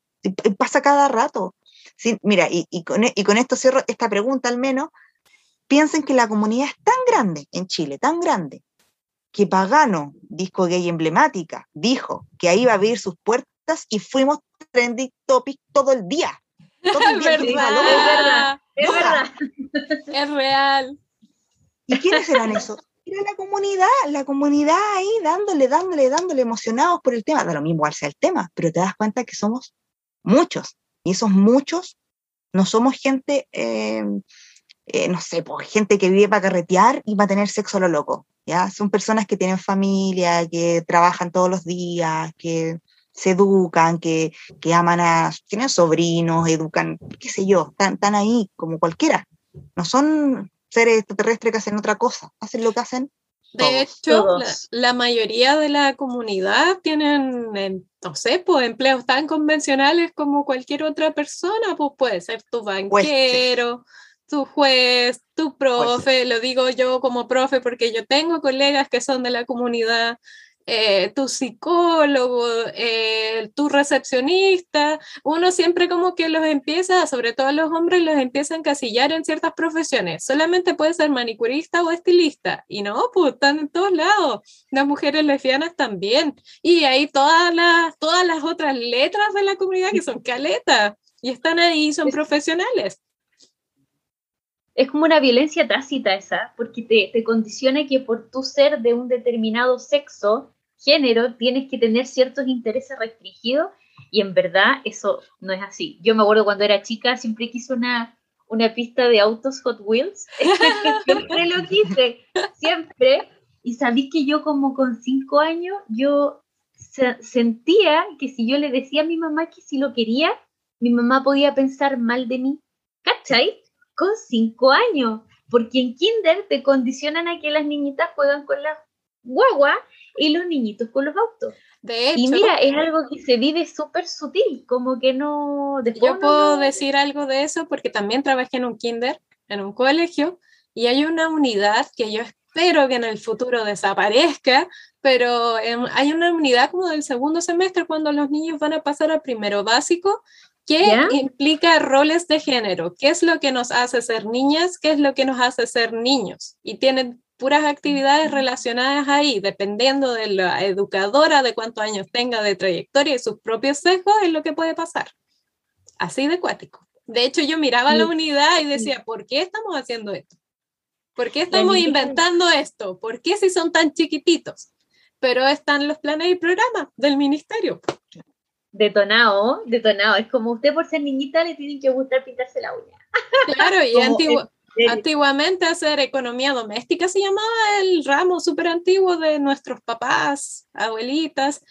pasa cada rato. mira, y, y, con, y con esto cierro esta pregunta al menos. Piensen que la comunidad es tan grande en Chile, tan grande, que Pagano, disco gay emblemática, dijo que ahí iba a abrir sus puertas y fuimos trending topic todo el día. Es verdad, es verdad, es real. ¿Y quiénes eran esos? Era la comunidad, la comunidad ahí dándole, dándole, dándole, emocionados por el tema. Da lo mismo cuál sea el tema, pero te das cuenta que somos muchos. Y esos muchos no somos gente, eh, eh, no sé, pues, gente que vive para carretear y para tener sexo a lo loco. ¿ya? Son personas que tienen familia, que trabajan todos los días, que se educan, que, que aman a, tienen sobrinos, educan, qué sé yo, están, ahí como cualquiera. No son seres extraterrestres que hacen otra cosa, hacen lo que hacen. De hecho, la, mayoría de la comunidad tienen, no sé, pues empleos tan convencionales como cualquier otra persona, pues puede ser tu banquero, tu juez, tu profe, lo digo yo como profe porque yo tengo colegas que son de la comunidad, eh, tu psicólogo, eh, tu recepcionista, uno siempre como que los empieza, sobre todo los hombres, los empieza a encasillar en ciertas profesiones. Solamente puede ser manicurista o estilista. Y no, pues están en todos lados. Las mujeres lesbianas también. Y hay todas las, todas las otras letras de la comunidad que son caletas. Y están ahí, son profesionales es como una violencia tácita esa, porque te, te, condiciona que por tu ser de un determinado sexo género tienes que tener ciertos intereses restringidos y en verdad eso no es así. Yo me acuerdo cuando era chica, siempre quise una, una pista de autos Hot Wheels, siempre lo quise, siempre. Y sabí que yo como con cinco años, yo sentía que si yo le decía a mi mamá que si lo quería, mi mamá podía pensar mal de mí. ¿Cachai? Con cinco años. Porque en kinder te condicionan a que las niñitas juegan con la guagua y los niñitos con los autos. De hecho, y mira, es algo que se vive súper sutil, como que no... Yo puedo decir algo de eso porque también trabajé en un kinder, en un colegio, y hay una unidad que yo espero que en el futuro desaparezca, pero hay una unidad como del segundo semestre cuando los niños van a pasar al primero básico que implica roles de género, qué es lo que nos hace ser niñas, qué es lo que nos hace ser niños. Y tienen puras actividades relacionadas ahí, dependiendo de la educadora, de cuántos años tenga de trayectoria y sus propios sesgos, es lo que puede pasar. Así de cuático. De hecho, yo miraba la unidad y decía, ¿por qué estamos haciendo esto? ¿Por qué estamos inventando esto? ¿Por qué si son tan chiquititos? Pero están los planes y programas del ministerio. Detonado, detonado. Es como usted por ser niñita le tiene que gustar pintarse la uña. Claro, y antiguo, Antiguamente hacer economía doméstica se llamaba el ramo súper antiguo de nuestros papás, abuelitas,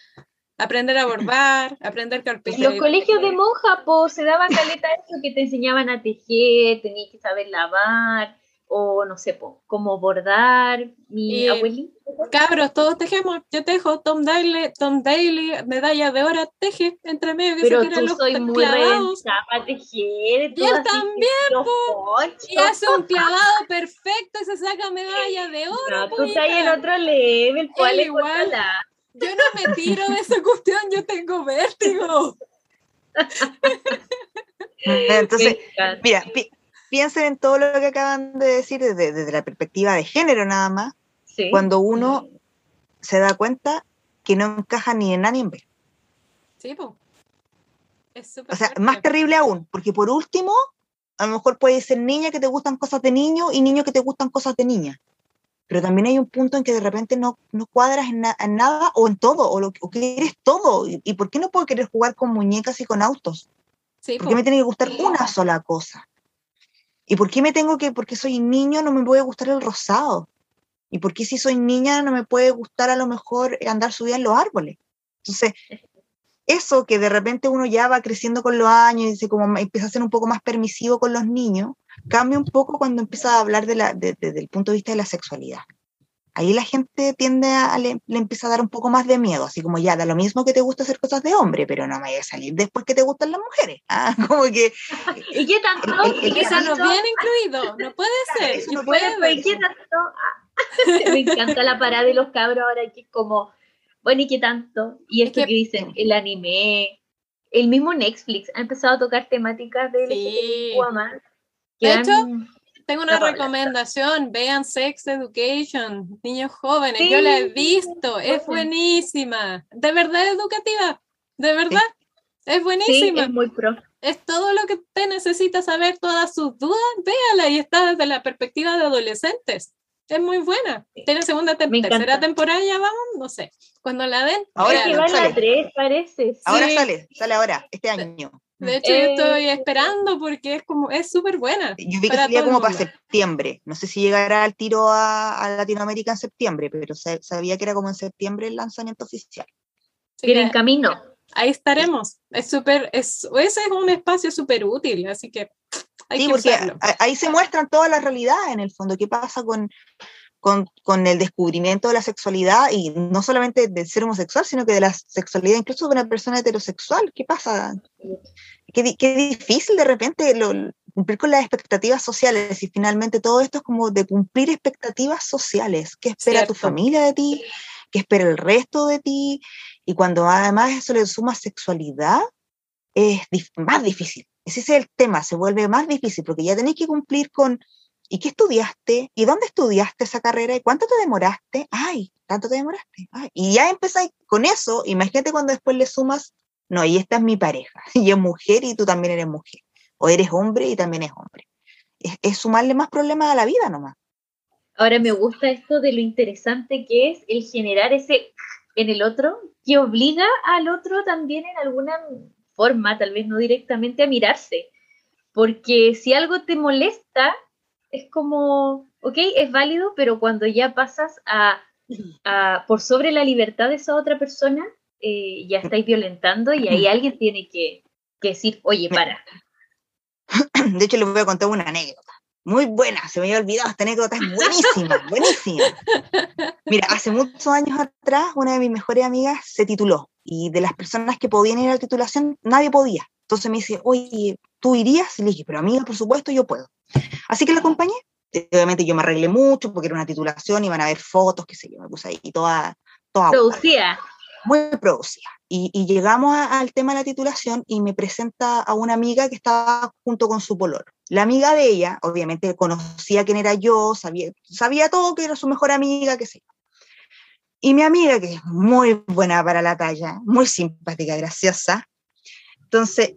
aprender a bordar, aprender carpintería. Los colegios de monja, pues, se daba caleta eso que te enseñaban a tejer, tenías que saber lavar, o no sé, po, cómo bordar. Mi abuelita. Cabros, todos tejemos. Yo tejo Tom Daly, Tom Daly, medalla de oro, teje entre medio que Pero se tú los soy muy para tejer. Y él también, po. Y hace un clavado perfecto y se saca medalla de oro. No, tú estás en otro level, ¿cuál es igual? Yo no me tiro de esa cuestión, yo tengo vértigo. Entonces, mira, piensen en todo lo que acaban de decir desde, la perspectiva de género nada más, cuando uno se da cuenta que no encaja ni en A ni en B. Sí, pues. O sea, más terrible aún, porque por último, a lo mejor puede ser niña que te gustan cosas de niño y niño que te gustan cosas de niña. Pero también hay un punto en que de repente no, no cuadras en, nada o en todo, o, lo, o quieres todo. ¿Y, por qué no puedo querer jugar con muñecas y con autos? Sí, ¿Por qué me tiene que gustar una sola cosa? ¿Y por qué me tengo que, porque soy niño, no me puede gustar el rosado? ¿Y por qué si soy niña no me puede gustar a lo mejor andar subida en los árboles? Entonces, eso que de repente uno ya va creciendo con los años y se como empieza a ser un poco más permisivo con los niños, cambia un poco cuando empieza a hablar de la, desde el punto de vista de la sexualidad ahí la gente tiende a, le, empieza a dar un poco más de miedo, así como ya, da lo mismo que te gusta hacer cosas de hombre, pero no me vaya a salir después que te gustan las mujeres. ¿ah? Como que... ¿Y qué tanto? eso no viene incluido, no puede ser. no puede, ¿Y qué tanto? Me encanta la parada de los cabros ahora que es como, bueno, ¿y qué tanto? Y esto que, dicen, el anime, el mismo Netflix ha empezado a tocar temáticas de sí. De hecho, tengo una recomendación, vean Sex Education, niños jóvenes, yo la he visto, es buenísima, de verdad educativa, de verdad, es buenísima. es muy pro. Es todo lo que usted necesita saber, todas sus dudas, véala y está desde la perspectiva de adolescentes. Es muy buena. Tiene segunda, tercera temporada, ya vamos, no sé. Cuando la den. Ahora que van a tres, parece. Ahora sale, sale ahora, este año. De hecho, yo estoy eh, esperando porque es como, es súper buena. Yo vi que salía como para septiembre. No sé si llegará el tiro a, Latinoamérica en septiembre, pero sabía que era como en septiembre el lanzamiento oficial. Viene en camino. Ahí estaremos. Es súper, es, ese es un espacio súper útil, así que hay sí, porque ahí se muestran todas las realidades en el fondo, qué pasa con, con, con, el descubrimiento de la sexualidad y no solamente del ser homosexual, sino que de la sexualidad incluso de una persona heterosexual. ¿Qué pasa? Qué, qué difícil de repente lo, cumplir con las expectativas sociales y finalmente todo esto es como de cumplir expectativas sociales. ¿Qué espera tu familia de ti? ¿Qué espera el resto de ti? Y cuando además eso le suma sexualidad, es más difícil. Ese es el tema, se vuelve más difícil porque ya tenés que cumplir con, ¿y qué estudiaste? ¿Y dónde estudiaste esa carrera? ¿Y cuánto te demoraste? Ay, tanto te demoraste. y ya empezáis con eso, imagínate cuando después le sumas, no, y esta es mi pareja, y es mujer y tú también eres mujer, o eres hombre y también es hombre. Es, sumarle más problemas a la vida nomás. Ahora me gusta esto de lo interesante que es el generar ese en el otro, que obliga al otro también en alguna forma, tal vez no directamente, a mirarse. Porque si algo te molesta, es como, ok, es válido, pero cuando ya pasas a, por sobre la libertad de esa otra persona, eh, ya estáis violentando y ahí alguien tiene que, que decir, oye, para. De hecho, les voy a contar una anécdota. Muy buena, se me había olvidado, esta anécdota es buenísima, buenísima. Mira, hace muchos años atrás, una de mis mejores amigas se tituló y de las personas que podían ir a la titulación, nadie podía. Entonces me dice, oye, ¿tú irías? Y le dije, pero amiga, por supuesto, yo puedo. Así que la acompañé. Obviamente yo me arreglé mucho porque era una titulación, iban a ver fotos, qué sé yo, me puse ahí toda... toda producida. Muy producida. Y, y llegamos al tema de la titulación y me presenta a una amiga que estaba junto con su polor. La amiga de ella, obviamente conocía quién era yo, sabía, sabía todo, que era su mejor amiga, qué sé yo. Y mi amiga, que es muy buena para la talla, muy simpática, graciosa, entonces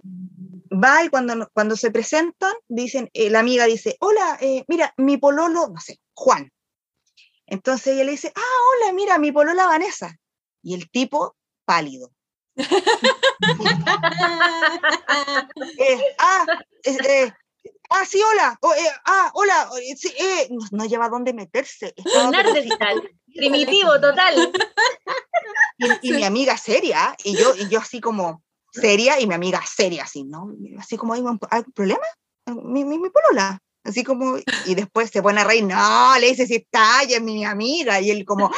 va y cuando, cuando se presentan, dicen, eh, la amiga dice, hola, eh, mira, mi pololo, no sé, Juan. Entonces ella le dice, ah, hola, mira, mi polola Vanessa. Y el tipo, pálido. Eh, ah, ah, sí, hola, oh, ah, hola, sí, no, lleva dónde meterse. Primitivo, total. Y, mi amiga seria, y yo, y yo así como seria, y mi amiga seria, así, ¿no? Así como, ¿hay un problema? Mi, mi, mi polola. Así como, y después se pone a reír, no, le dice si está, ella es mi amiga, y él como,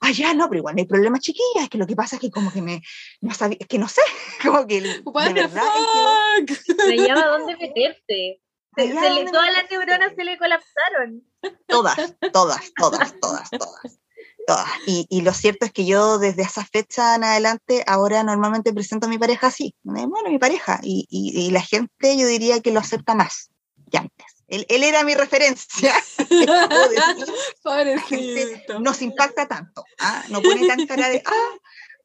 ah, ya, no, pero igual no hay problema, chiquilla, es que lo que pasa es que como que me, no sabía, es que no sé, como que, de verdad, es que no, llama dónde meterse. Se, le, todas las neuronas se le colapsaron. Todas, todas, todas, todas, todas. Y, lo cierto es que yo desde esa fecha en adelante ahora normalmente presento a mi pareja así, bueno, mi pareja, y, la gente yo diría que lo acepta más que antes. Él, era mi referencia. Nos impacta tanto, ¿ah? no pone tan cara de, ah",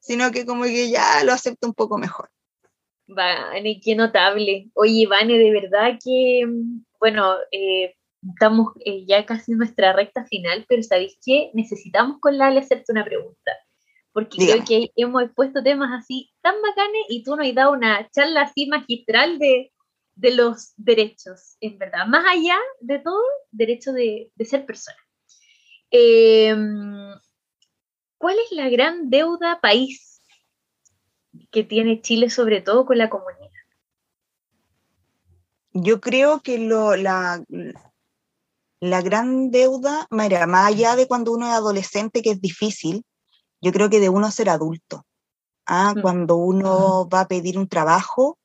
sino que como que ya lo acepta un poco mejor. Vane, qué notable. Oye, Vane, de verdad que, bueno, eh, estamos eh, ya casi en nuestra recta final, pero ¿sabéis qué? Necesitamos con Lale hacerte una pregunta. Porque creo que hemos expuesto temas así tan bacanes y tú nos has dado una charla así magistral de, de los derechos, en verdad. Más allá de todo, derecho de, de ser persona. Em, ¿Cuál es la gran deuda país que tiene Chile, sobre todo con la comunidad? Yo creo que lo, la, la gran deuda, mira, más allá de cuando uno es adolescente, que es difícil, yo creo que de uno ser adulto. ¿ah? Mm. Cuando uno va a pedir un trabajo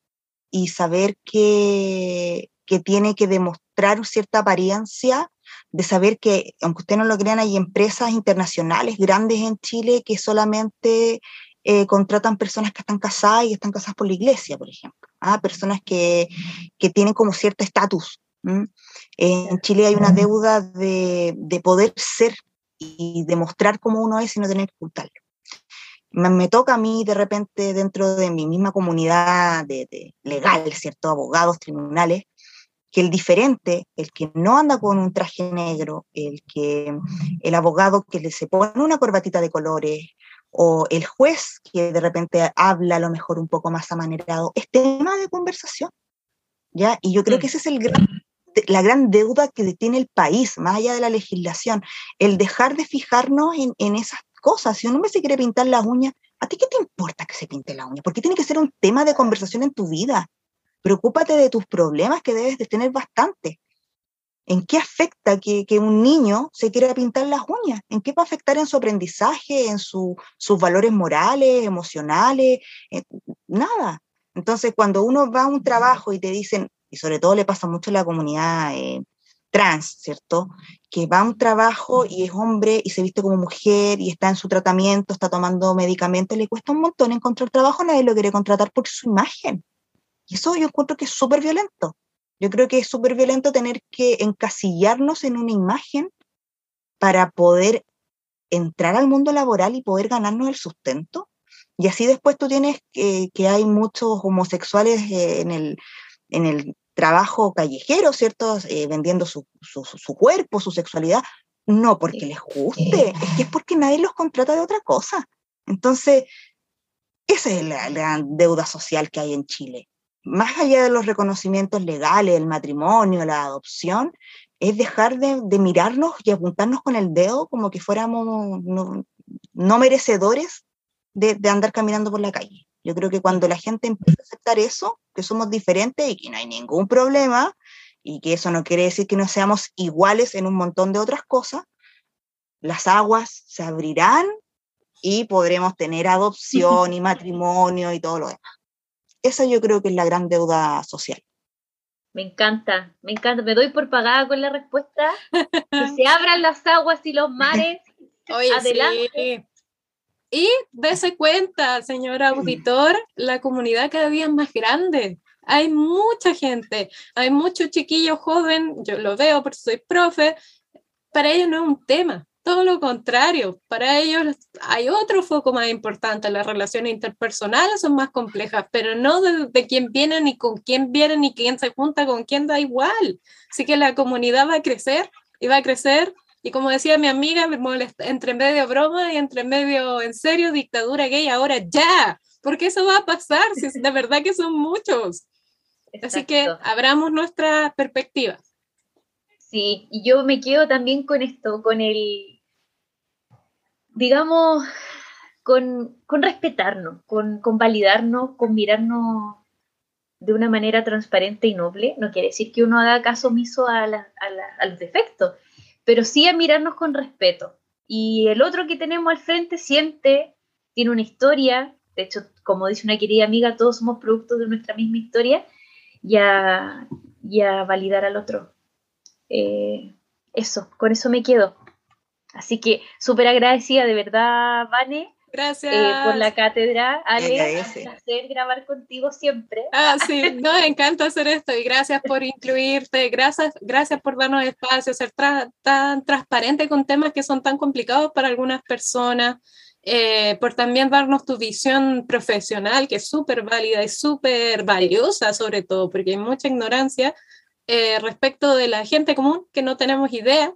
y saber que, que tiene que demostrar cierta apariencia, de saber que, aunque usted no lo crean, hay empresas internacionales grandes en Chile que solamente eh, contratan personas que están casadas y están casadas por la iglesia, por ejemplo. ¿ah? Personas que, que tienen como cierto estatus. En Chile hay una deuda de, poder ser y demostrar cómo uno es y no tener que ocultarlo. Me, toca a mí de repente dentro de mi misma comunidad de, legal, ¿cierto? Abogados, tribunales, que el diferente, el que no anda con un traje negro, el que el abogado que le se pone una corbatita de colores, o el juez que de repente habla a lo mejor un poco más amanerado, es tema de conversación. ¿ya? Y yo creo que ese es el gran la gran deuda que detiene el país, más allá de la legislación, el dejar de fijarnos en, esas cosas. Si un hombre se quiere pintar las uñas, ¿a ti qué te importa que se pinte la uña? Porque tiene que ser un tema de conversación en tu vida. Preocúpate de tus problemas que debes de tener bastante. ¿En qué afecta que, un niño se quiera pintar las uñas? ¿En qué va a afectar en su aprendizaje, en sus valores morales, emocionales? nada. Entonces, cuando uno va a un trabajo y te dicen, y sobre todo le pasa mucho a la comunidad eh, trans, ¿cierto? Que va a un trabajo y es hombre y se viste como mujer y está en su tratamiento, está tomando medicamentos, le cuesta un montón encontrar trabajo, nadie lo quiere contratar por su imagen. Y eso yo encuentro que es súper violento. Yo creo que es súper violento tener que encasillarnos en una imagen para poder entrar al mundo laboral y poder ganarnos el sustento. Y así después tú tienes que, que hay muchos homosexuales eh, en el, en el trabajo callejero, ¿cierto? Eh, vendiendo su, su, su, cuerpo, su sexualidad, no porque les guste, es que es porque nadie los contrata de otra cosa. Entonces, esa es la, la deuda social que hay en Chile. Más allá de los reconocimientos legales, el matrimonio, la adopción, es dejar de, de mirarnos y apuntarnos con el dedo como que fuéramos no, no merecedores de, de andar caminando por la calle. Yo creo que cuando la gente empieza a aceptar eso, que somos diferentes y que no hay ningún problema, y que eso no quiere decir que no seamos iguales en un montón de otras cosas, las aguas se abrirán y podremos tener adopción y matrimonio y todo lo demás. Esa yo creo que es la gran deuda social. Me encanta, me encanta. Me doy por pagada con la respuesta. Que se abran las aguas y los mares. Oye, Adelante. Sí. Y dése cuenta, señor auditor, la comunidad cada día es más grande. Hay mucha gente, hay muchos chiquillos jóvenes, yo lo veo porque soy profe, para ellos no es un tema, todo lo contrario, para ellos hay otro foco más importante, las relaciones interpersonales son más complejas, pero no de, de quién viene, ni con quién viene, ni quién se junta con quién, da igual. Así que la comunidad va a crecer y va a crecer y como decía mi amiga, me molesta, entre medio broma y entre medio en serio, dictadura gay, ahora ya, porque eso va a pasar, si de verdad que son muchos. Exacto. Así que abramos nuestra perspectiva. Sí, yo me quedo también con esto, con el, digamos, con, con respetarnos, con, con validarnos, con mirarnos de una manera transparente y noble. No quiere decir que uno haga caso omiso a, a los defectos, pero sí a mirarnos con respeto. Y el otro que tenemos al frente siente, tiene una historia, de hecho, como dice una querida amiga, todos somos productos de nuestra misma historia, y a, y a validar al otro. Eh, eso, con eso me quedo. Así que súper agradecida, de verdad, Vane, Gracias. Eh, por la cátedra. Ale, un placer grabar contigo siempre. Ah, sí, nos encanta hacer esto y gracias por incluirte, gracias, gracias por darnos espacio, ser tra tan transparente con temas que son tan complicados para algunas personas, eh, por también darnos tu visión profesional, que es súper válida y súper valiosa sobre todo, porque hay mucha ignorancia eh, respecto de la gente común que no tenemos idea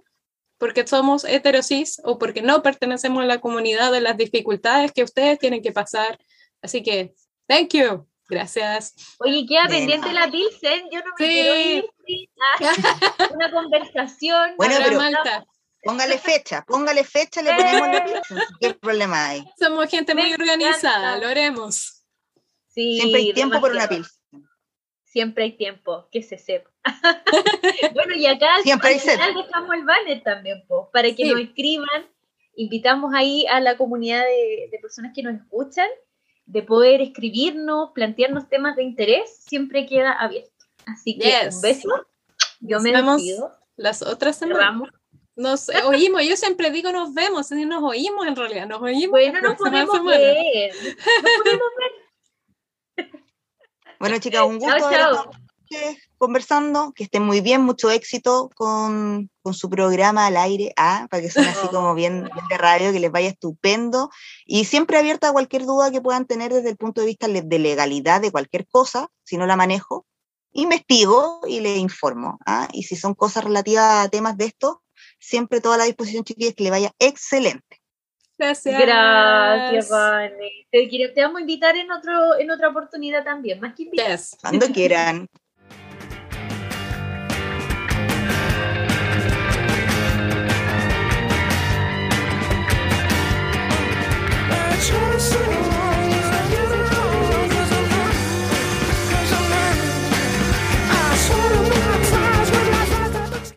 porque somos heterosis o porque no pertenecemos a la comunidad de las dificultades que ustedes tienen que pasar. Así que, thank you. Gracias. Oye, queda pendiente la Pilsen, yo no me sí. quiero ir. Una conversación. Bueno, pero Malta. póngale fecha, póngale fecha, le ponemos la Pilsen. ¿Qué problema hay? Somos gente muy organizada, lo haremos. Sí, Siempre hay tiempo por una Pilsen siempre hay tiempo, que se sepa. bueno, y acá siempre al final dejamos el banner también, po, para que sí. nos escriban. Invitamos ahí a la comunidad de, de, personas que nos escuchan, de poder escribirnos, plantearnos temas de interés, siempre queda abierto. Así que yes. un beso. Yo nos me vemos despido. Las otras semanas. Nos oímos, yo siempre digo nos vemos, y nos oímos en realidad, nos oímos. Bueno, nos podemos semana. ver. Nos podemos ver. Bueno, chicas, un gusto conversando, que estén muy bien, mucho éxito con, con su programa al aire, ah, para que sean así como bien, bien, de radio, que les vaya estupendo. Y siempre abierta a cualquier duda que puedan tener desde el punto de vista de legalidad de cualquier cosa, si no la manejo, investigo y le informo, ah, y si son cosas relativas a temas de esto, siempre toda la disposición, chiquillas, que le vaya excelente. Gracias. Gracias, Vane. Te, te, vamos a invitar en, otro, en otra oportunidad también, más que invitar. Yes. Cuando quieran.